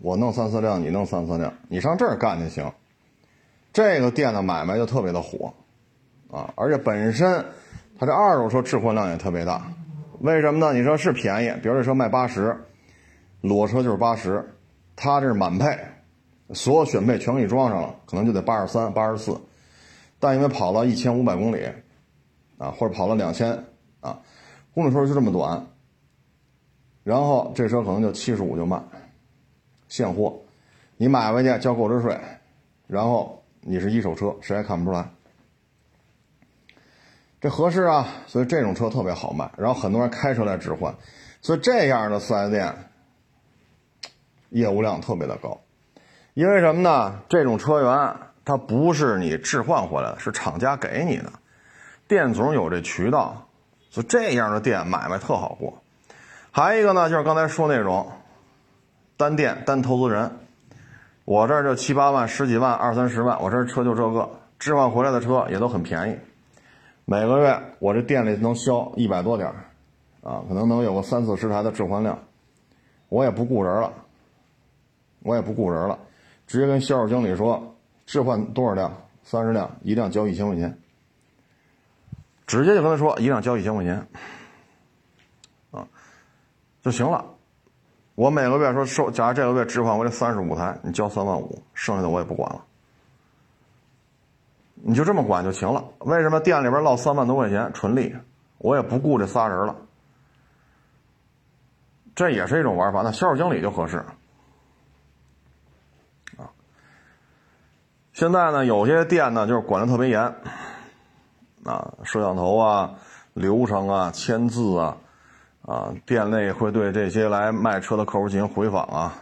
我弄三四辆，你弄三四辆，你上这儿干就行。这个店的买卖就特别的火，啊，而且本身它这二手车置换量也特别大，为什么呢？你说是便宜，比如这车卖八十，裸车就是八十，它这是满配，所有选配全给你装上了，可能就得八十三、八十四，但因为跑了一千五百公里，啊，或者跑了两千，啊，公里数就这么短，然后这车可能就七十五就卖，现货，你买回去交购置税，然后。你是一手车，谁也看不出来，这合适啊？所以这种车特别好卖，然后很多人开车来置换，所以这样的四 S 店业务量特别的高。因为什么呢？这种车源它不是你置换回来的，是厂家给你的，店总有这渠道，所以这样的店买卖特好过。还有一个呢，就是刚才说那种单店单投资人。我这儿就七八万、十几万、二三十万，我这车就这个。置换回来的车也都很便宜，每个月我这店里能销一百多点儿，啊，可能能有个三四十台的置换量，我也不雇人了，我也不雇人了，直接跟销售经理说置换多少辆，三十辆，一辆交一千块钱，直接就跟他说一辆交一千块钱，啊，就行了。我每个月说收，假如这个月置换我这三十五台，你交三万五，剩下的我也不管了，你就这么管就行了。为什么店里边落三万多块钱纯利，我也不顾这仨人了，这也是一种玩法。那销售经理就合适啊。现在呢，有些店呢就是管的特别严啊，摄像头啊、流程啊、签字啊。啊，店内会对这些来卖车的客户进行回访啊，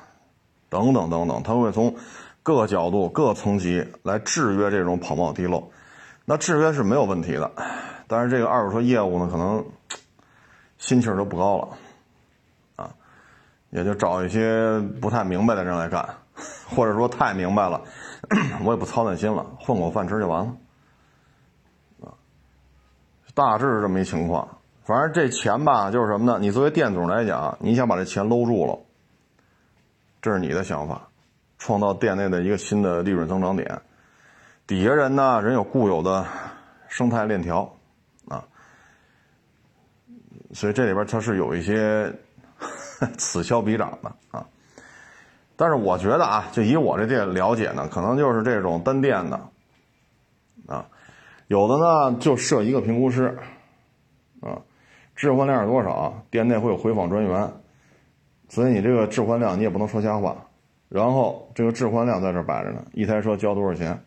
等等等等，他会从各个角度、各层级来制约这种跑冒滴漏。那制约是没有问题的，但是这个二手车业务呢，可能心气儿都不高了啊。也就找一些不太明白的人来干，或者说太明白了，我也不操那心了，混口饭吃就完了。啊，大致是这么一情况。反正这钱吧，就是什么呢？你作为店主来讲，你想把这钱搂住了，这是你的想法，创造店内的一个新的利润增长点。底下人呢，人有固有的生态链条啊，所以这里边它是有一些 (laughs) 此消彼长的啊。但是我觉得啊，就以我这店了解呢，可能就是这种单店的啊，有的呢就设一个评估师啊。置换量是多少？店内会有回访专员，所以你这个置换量你也不能说瞎话。然后这个置换量在这摆着呢，一台车交多少钱，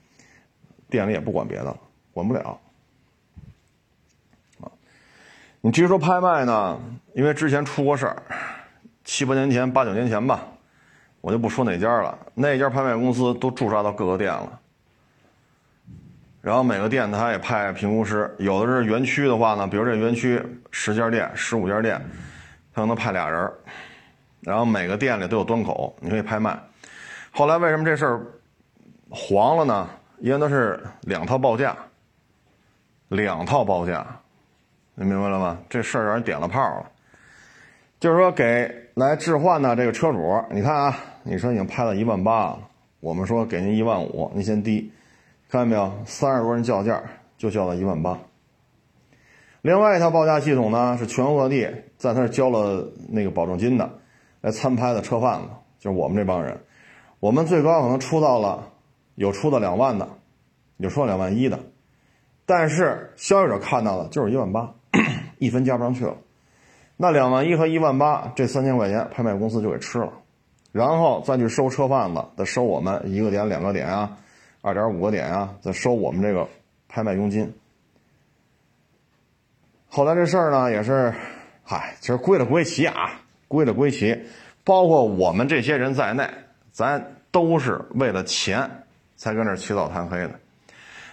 店里也不管别的了，管不了。啊，你至于说拍卖呢，因为之前出过事儿，七八年前、八九年前吧，我就不说哪家了，那家拍卖公司都驻扎到各个店了。然后每个店他也派评估师，有的是园区的话呢，比如这园区十家店、十五家店，他能派俩人然后每个店里都有端口，你可以拍卖。后来为什么这事儿黄了呢？因为都是两套报价，两套报价，你明白了吗？这事儿让人点了炮了。就是说给来置换的这个车主，你看啊，你说已经拍了一万八了，我们说给您一万五，您先低。看见没有？三十多人叫价，就叫了一万八。另外一套报价系统呢，是全国各地在那交了那个保证金的，来参拍的车贩子，就是我们这帮人。我们最高可能出到了，有出到两万的，有出到两万一的，但是消费者看到的就是一万八，(clears throat) 一分加不上去了。那两万一和一万八这三千块钱，拍卖公司就给吃了，然后再去收车贩子，再收我们一个点、两个点啊。二点五个点啊，再收我们这个拍卖佣金。后来这事儿呢，也是，嗨，其实归了归齐啊，归了归齐，包括我们这些人在内，咱都是为了钱才跟这起早贪黑的，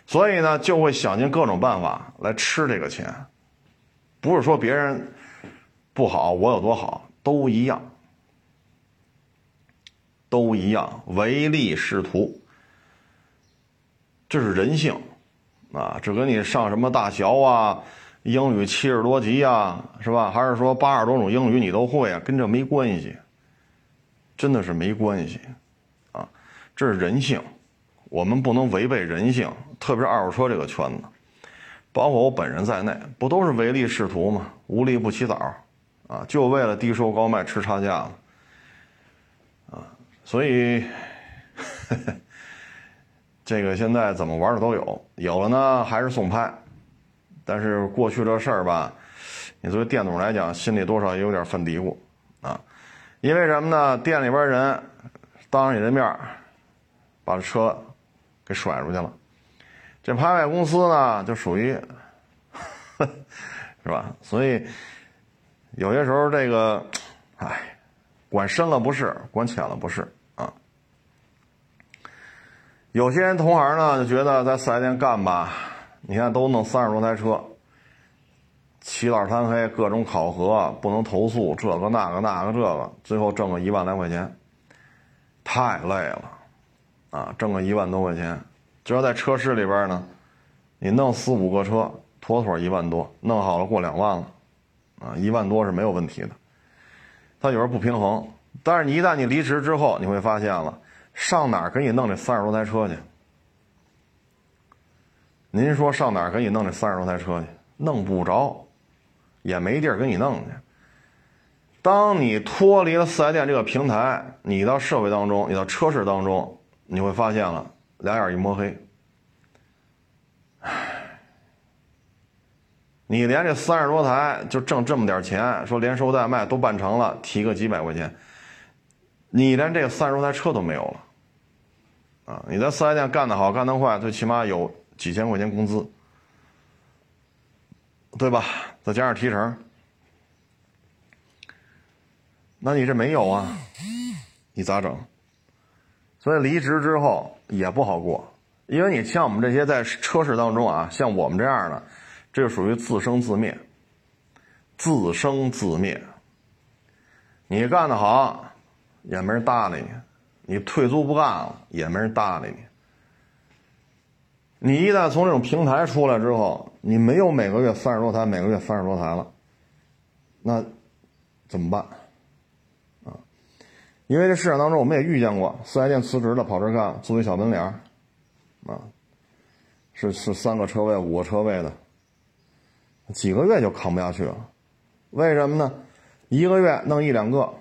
所以呢，就会想尽各种办法来吃这个钱。不是说别人不好，我有多好，都一样，都一样，唯利是图。这是人性，啊，这跟你上什么大学啊，英语七十多级啊，是吧？还是说八十多种英语你都会啊？跟这没关系，真的是没关系，啊，这是人性，我们不能违背人性，特别是二手车这个圈子，包括我本人在内，不都是唯利是图吗？无利不起早，啊，就为了低收高卖吃差价，啊，所以。这个现在怎么玩的都有，有了呢还是送拍，但是过去这事儿吧，你作为店主来讲，心里多少也有点犯嘀咕啊，因为什么呢？店里边人当着你的面把车给甩出去了，这拍卖公司呢就属于 (laughs) 是吧？所以有些时候这个，哎，管深了不是，管浅了不是。有些人同行呢就觉得在四 S 店干吧，你看都弄三十多台车，起早贪黑，各种考核，不能投诉，这个那个那个这个，最后挣个一万来块钱，太累了，啊，挣个一万多块钱，只要在车市里边呢，你弄四五个车，妥妥一万多，弄好了过两万了，啊，一万多是没有问题的，他有时候不平衡，但是你一旦你离职之后，你会发现了。上哪儿给你弄这三十多台车去？您说上哪儿给你弄这三十多台车去？弄不着，也没地儿给你弄去。当你脱离了四 S 店这个平台，你到社会当中，你到车市当中，你会发现了，两眼一摸黑。唉，你连这三十多台就挣这么点钱，说连收带卖都办成了，提个几百块钱。你连这个三十多台车都没有了，啊！你在四 S 店干得好，干得坏，最起码有几千块钱工资，对吧？再加上提成，那你这没有啊？你咋整？所以离职之后也不好过，因为你像我们这些在车市当中啊，像我们这样的，这就属于自生自灭，自生自灭。你干得好，也没人搭理你；你退租不干了，也没人搭理你。你一旦从这种平台出来之后，你没有每个月三十多台，每个月三十多台了，那怎么办？啊？因为这市场当中，我们也遇见过四 S 店辞职的跑这干，租一小门脸啊，是是三个车位、五个车位的，几个月就扛不下去了。为什么呢？一个月弄一两个，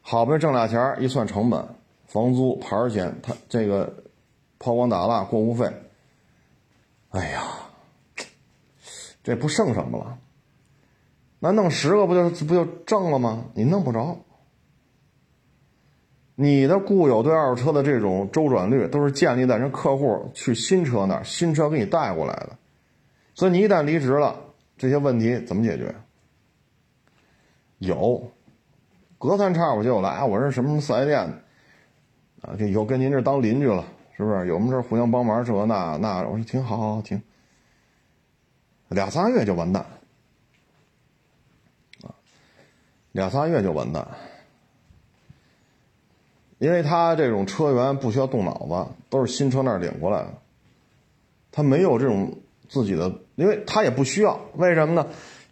好不容易挣俩钱一算成本，房租、牌钱，他这个。抛光打蜡过户费，哎呀，这不剩什么了？那弄十个不就不就挣了吗？你弄不着。你的固有对二手车的这种周转率，都是建立在人客户去新车那儿，新车给你带过来的。所以你一旦离职了，这些问题怎么解决？有，隔三差五就来，我是什么什么四 S 店的，啊，就以后跟您这当邻居了。是不是有什么事互相帮忙？这那那，我说挺好，好，好，挺。俩仨月就完蛋，啊，俩仨月就完蛋，因为他这种车源不需要动脑子，都是新车那儿领过来的，他没有这种自己的，因为他也不需要。为什么呢？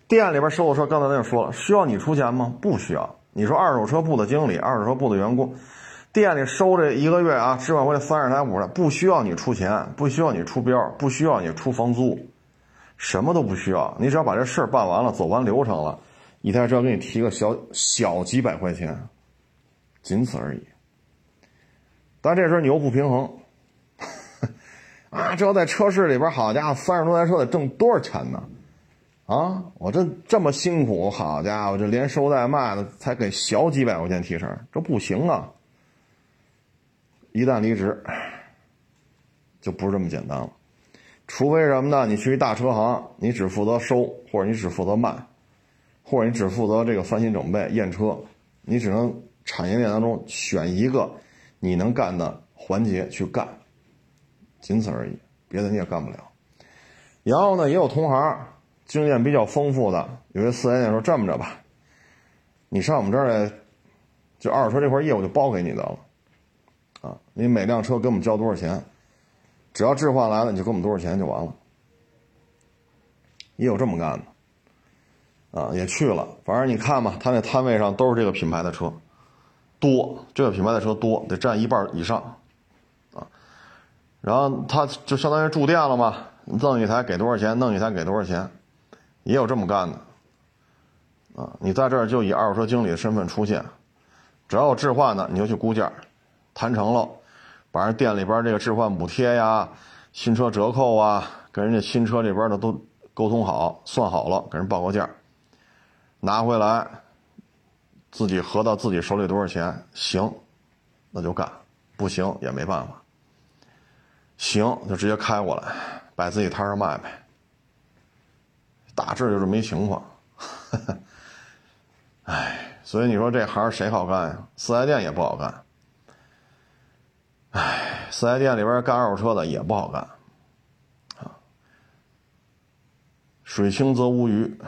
店里边收的车，刚才那就说了，需要你出钱吗？不需要。你说二手车部的经理，二手车部的员工。店里收这一个月啊，置换回来三十台五十台，不需要你出钱，不需要你出标，不需要你出房租，什么都不需要，你只要把这事儿办完了，走完流程了，一台车给你提个小小几百块钱，仅此而已。但这时候你又不平衡，(laughs) 啊，这要在车市里边，好家伙，三十多台车得挣多少钱呢？啊，我这这么辛苦，好家伙，这连收带卖的才给小几百块钱提成，这不行啊！一旦离职，就不是这么简单了。除非什么呢？你去一大车行，你只负责收，或者你只负责卖，或者你只负责这个翻新整备、验车，你只能产业链当中选一个你能干的环节去干，仅此而已，别的你也干不了。然后呢，也有同行经验比较丰富的，有些四 S 店说这么着吧，你上我们这儿来，就二手车这块业务就包给你的了。啊，你每辆车给我们交多少钱？只要置换来了，你就给我们多少钱就完了。也有这么干的，啊，也去了。反正你看吧，他那摊位上都是这个品牌的车，多，这个品牌的车多，得占一半以上，啊。然后他就相当于住店了嘛，弄一台给多少钱，弄一台给多少钱，也有这么干的，啊，你在这儿就以二手车经理的身份出现，只要有置换的，你就去估价。谈成了，把人店里边这个置换补贴呀、新车折扣啊，跟人家新车这边的都沟通好、算好了，给人报个价，拿回来，自己合到自己手里多少钱，行，那就干；不行也没办法。行就直接开过来，摆自己摊上卖呗。大致就这么一情况。(laughs) 哎，所以你说这行谁好干呀？四 S 店也不好干。唉，四 S 店里边干二手车的也不好干，啊，水清则无鱼，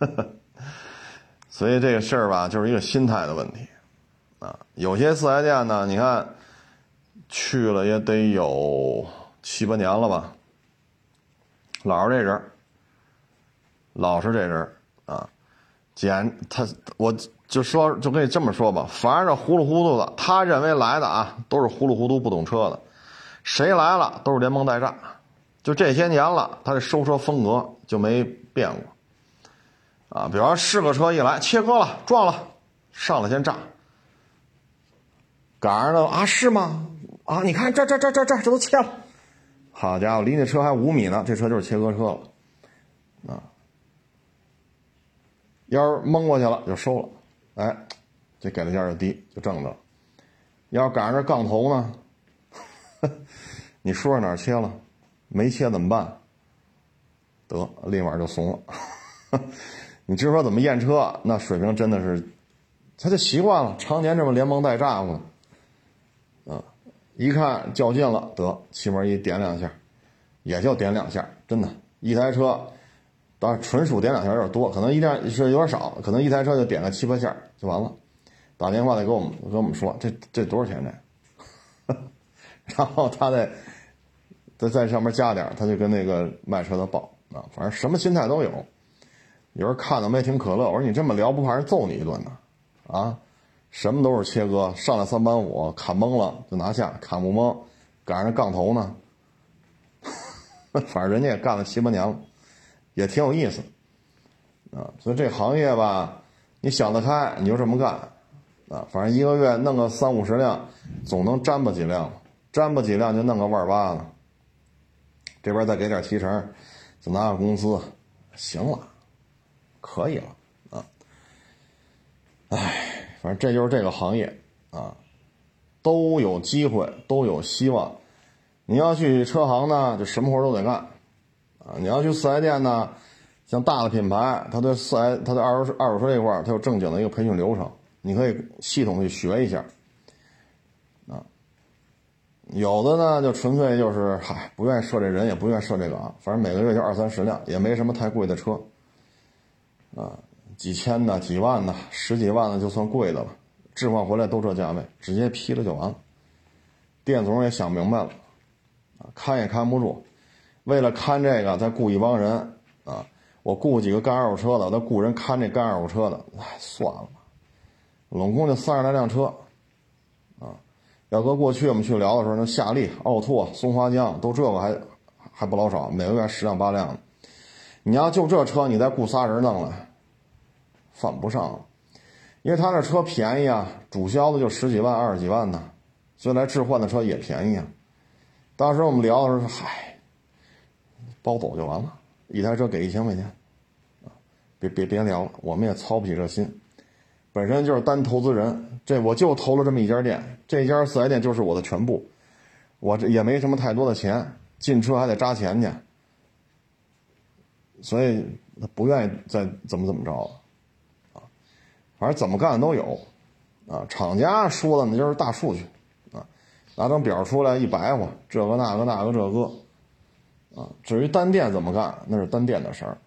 (laughs) 所以这个事儿吧，就是一个心态的问题，啊，有些四 S 店呢，你看去了也得有七八年了吧，老是这人，老是这人，啊，简他我。就说就跟你这么说吧，凡是糊里糊涂的，他认为来的啊都是糊里糊涂不懂车的，谁来了都是连蒙带诈。就这些年了，他的收车风格就没变过，啊，比方是个车一来切割了撞了，上来先炸，赶上了啊是吗？啊你看这这这这这这都切了，好家伙，离那车还五米呢，这车就是切割车了，啊，要是蒙过去了就收了。哎，这给的价就低，就挣着了。要是赶上这杠头呢？(laughs) 你说说哪儿切了？没切怎么办？得，立马就怂了。(laughs) 你知说怎么验车？那水平真的是，他就习惯了，常年这么连蒙带诈嘛。啊，一看较劲了，得气门一点两下，也就点两下，真的，一台车当然纯属点两下有点多，可能一辆是有点少，可能一台车就点个七八下就完了。打电话得给我们跟我们说这这多少钱这，(laughs) 然后他再再在上面加点，他就跟那个卖车的报啊，反正什么心态都有。有人看到没挺可乐，我说你这么聊不怕人揍你一顿呢？啊，什么都是切割，上来三板五砍懵了就拿下，砍不懵赶上杠头呢。(laughs) 反正人家也干了七八年了，也挺有意思啊。所以这行业吧，你想得开你就这么干啊。反正一个月弄个三五十辆，总能沾吧几辆，沾吧几辆就弄个万八了。这边再给点提成，再拿个工资，行了，可以了啊。哎，反正这就是这个行业啊，都有机会，都有希望。你要去车行呢，就什么活都得干，你要去四 S 店呢，像大的品牌，它对四 S，它对二手二手车这块儿，它有正经的一个培训流程，你可以系统的去学一下，啊，有的呢就纯粹就是嗨，不愿意设这人，也不愿意设这个啊，反正每个月就二三十辆，也没什么太贵的车，啊，几千的、几万的、十几万的就算贵的了，置换回来都这价位，直接批了就完了，店总也想明白了。看也看不住，为了看这个，再雇一帮人啊！我雇几个干二手车的，再雇人看这干二手车的，哎，算了吧，拢共就三十来辆车，啊！要搁过去我们去聊的时候，那夏利、奥拓、松花江都这个还还不老少，每个月十辆八辆的。你要就这车，你再雇仨人弄了，犯不上，因为他那车便宜啊，主销的就十几万、二十几万呢，所以来置换的车也便宜啊。当时我们聊的时候，嗨，包走就完了，一台车给一千块钱，别别别聊了，我们也操不起这心，本身就是单投资人，这我就投了这么一家店，这家四 S 店就是我的全部，我这也没什么太多的钱，进车还得扎钱去，所以他不愿意再怎么怎么着了，啊，反正怎么干都有，啊，厂家说的那就是大数据。啊拿张表出来一白话，这个那个那个这个，至于单店怎么干，那是单店的事儿，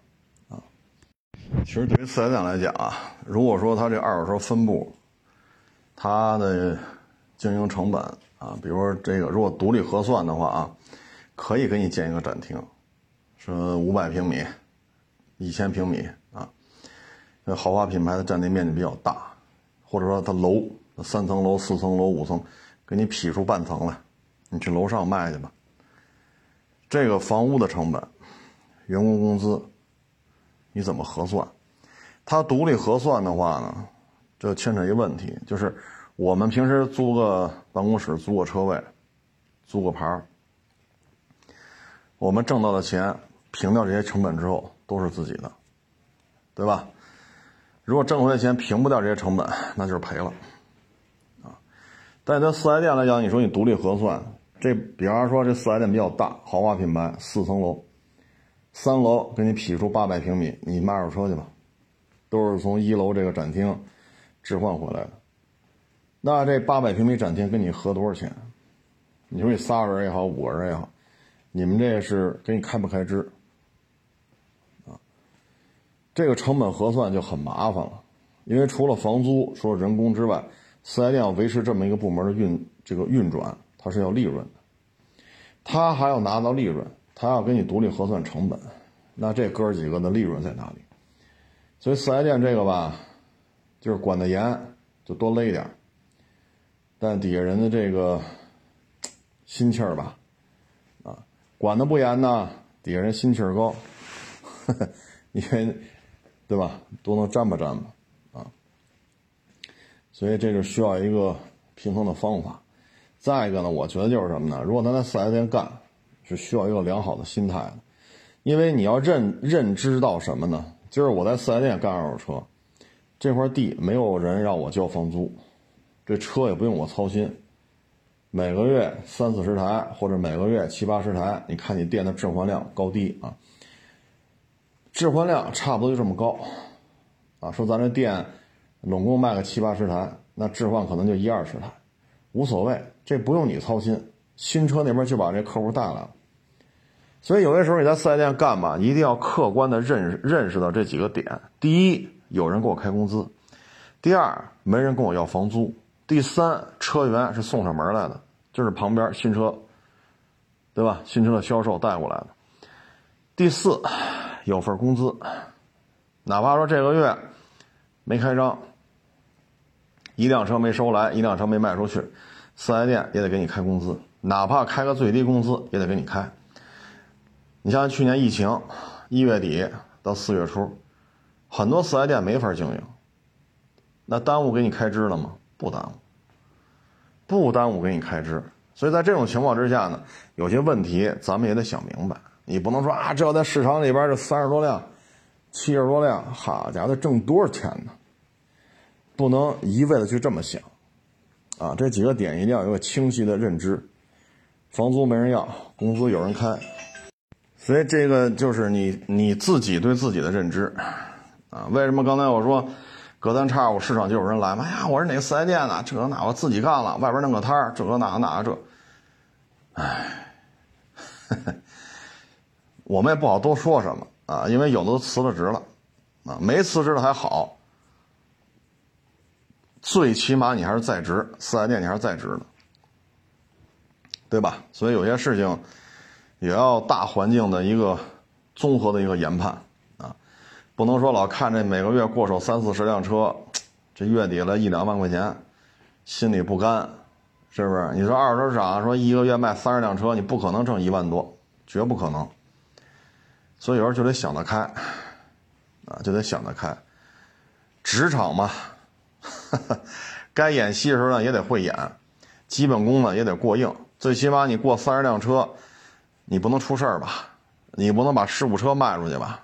啊。其实对于四 S 店来讲啊，如果说他这二手车分部，他的经营成本啊，比如说这个如果独立核算的话啊，可以给你建一个展厅，是五百平米、一千平米啊，那豪华品牌的占地面积比较大，或者说它楼三层楼、四层楼、五层。给你劈出半层来，你去楼上卖去吧。这个房屋的成本、员工工资，你怎么核算？它独立核算的话呢，就牵扯一个问题，就是我们平时租个办公室、租个车位、租个牌儿，我们挣到的钱平掉这些成本之后都是自己的，对吧？如果挣回来钱平不掉这些成本，那就是赔了啊。但对四 S 店来讲，你说你独立核算，这比方说这四 S 店比较大，豪华品牌，四层楼，三楼给你匹出八百平米，你卖二手车去吧，都是从一楼这个展厅置换回来的。那这八百平米展厅跟你合多少钱？你说你仨人也好，五个人也好，你们这是给你开不开支？啊，这个成本核算就很麻烦了，因为除了房租、除了人工之外。四 S 店要维持这么一个部门的运这个运转，它是要利润的，他还要拿到利润，他要给你独立核算成本，那这哥几个的利润在哪里？所以四 S 店这个吧，就是管得严就多勒点但底下人的这个 (tsk) 心气儿吧，啊，管得不严呢，底下人心气儿高，(laughs) 因为对吧，都能沾吧沾吧。啊所以这就需要一个平衡的方法。再一个呢，我觉得就是什么呢？如果咱在四 S 店干，是需要一个良好的心态的，因为你要认认知到什么呢？就是我在四 S 店干二手车，这块地没有人让我交房租，这车也不用我操心，每个月三四十台或者每个月七八十台，你看你店的置换量高低啊？置换量差不多就这么高，啊，说咱这店。拢共卖个七八十台，那置换可能就一二十台，无所谓，这不用你操心。新车那边就把这客户带来了，所以有些时候你在四 S 店干吧，一定要客观的认认识到这几个点：第一，有人给我开工资；第二，没人跟我要房租；第三，车源是送上门来的，就是旁边新车，对吧？新车的销售带过来的；第四，有份工资，哪怕说这个月没开张，一辆车没收来，一辆车没卖出去，四 S 店也得给你开工资，哪怕开个最低工资也得给你开。你像去年疫情，一月底到四月初，很多四 S 店没法经营，那耽误给你开支了吗？不耽误，不耽误给你开支。所以在这种情况之下呢，有些问题咱们也得想明白。你不能说啊，这要在市场里边这三十多辆、七十多辆，好家伙，挣多少钱呢？不能一味的去这么想，啊，这几个点一定要有个清晰的认知。房租没人要，工资有人开。所以这个就是你你自己对自己的认知，啊，为什么刚才我说隔三差五市场就有人来嘛？哎呀，我是哪个四 S 店的？这那我自己干了，外边弄个摊儿，这个那个那个这，唉，我们也不好多说什么啊，因为有的都辞了职了，啊，没辞职的还好，最起码你还是在职，四 S 店你还是在职的，对吧？所以有些事情。也要大环境的一个综合的一个研判啊，不能说老看这每个月过手三四十辆车，这月底了一两万块钱，心里不甘，是不是？你说二手车市场说一个月卖三十辆车，你不可能挣一万多，绝不可能。所以有时候就得想得开，啊，就得想得开。职场嘛，哈 (laughs) 该演戏的时候呢也得会演，基本功呢也得过硬，最起码你过三十辆车。你不能出事儿吧？你不能把事故车卖出去吧？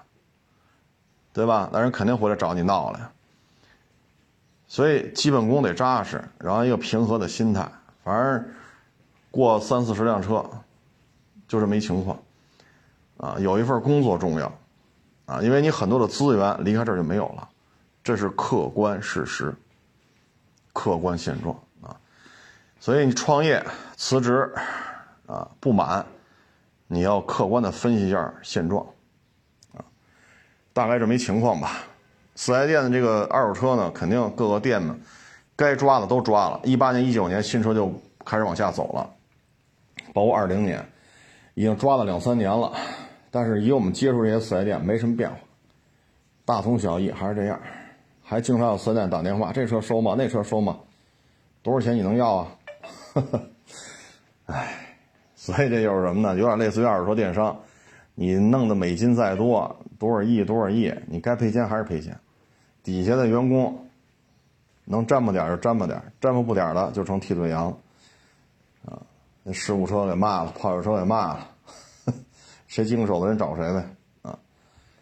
对吧？那人肯定回来找你闹来。所以基本功得扎实，然后一个平和的心态。反正过三四十辆车，就这么一情况。啊，有一份工作重要，啊，因为你很多的资源离开这儿就没有了，这是客观事实，客观现状啊。所以你创业辞职，啊，不满。你要客观的分析一下现状，啊，大概这么一情况吧。四 S 店的这个二手车呢，肯定各个店呢，该抓的都抓了。一八年、一九年新车就开始往下走了，包括二零年，已经抓了两三年了。但是以我们接触这些四 S 店，没什么变化，大同小异，还是这样，还经常有四 S 店打电话：“这车收吗？那车收吗？多少钱你能要啊？”呵呵，哎。所以这就是什么呢？有点类似于二手车电商，你弄的美金再多，多少亿多少亿，你该赔钱还是赔钱。底下的员工能沾巴点就沾巴点，沾巴不点的就成替罪羊。啊，那事故车给骂了，泡水车给骂了，(laughs) 谁经手的人找谁呗。啊，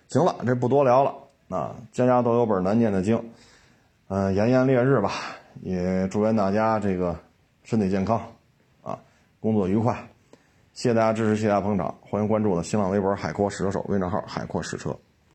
行了，这不多聊了。啊，家家都有本难念的经。嗯，炎炎烈日吧，也祝愿大家这个身体健康，啊，工作愉快。谢谢大家支持，谢谢大家捧场，欢迎关注我的新浪微博“海阔试车手”微信号“海阔试车”。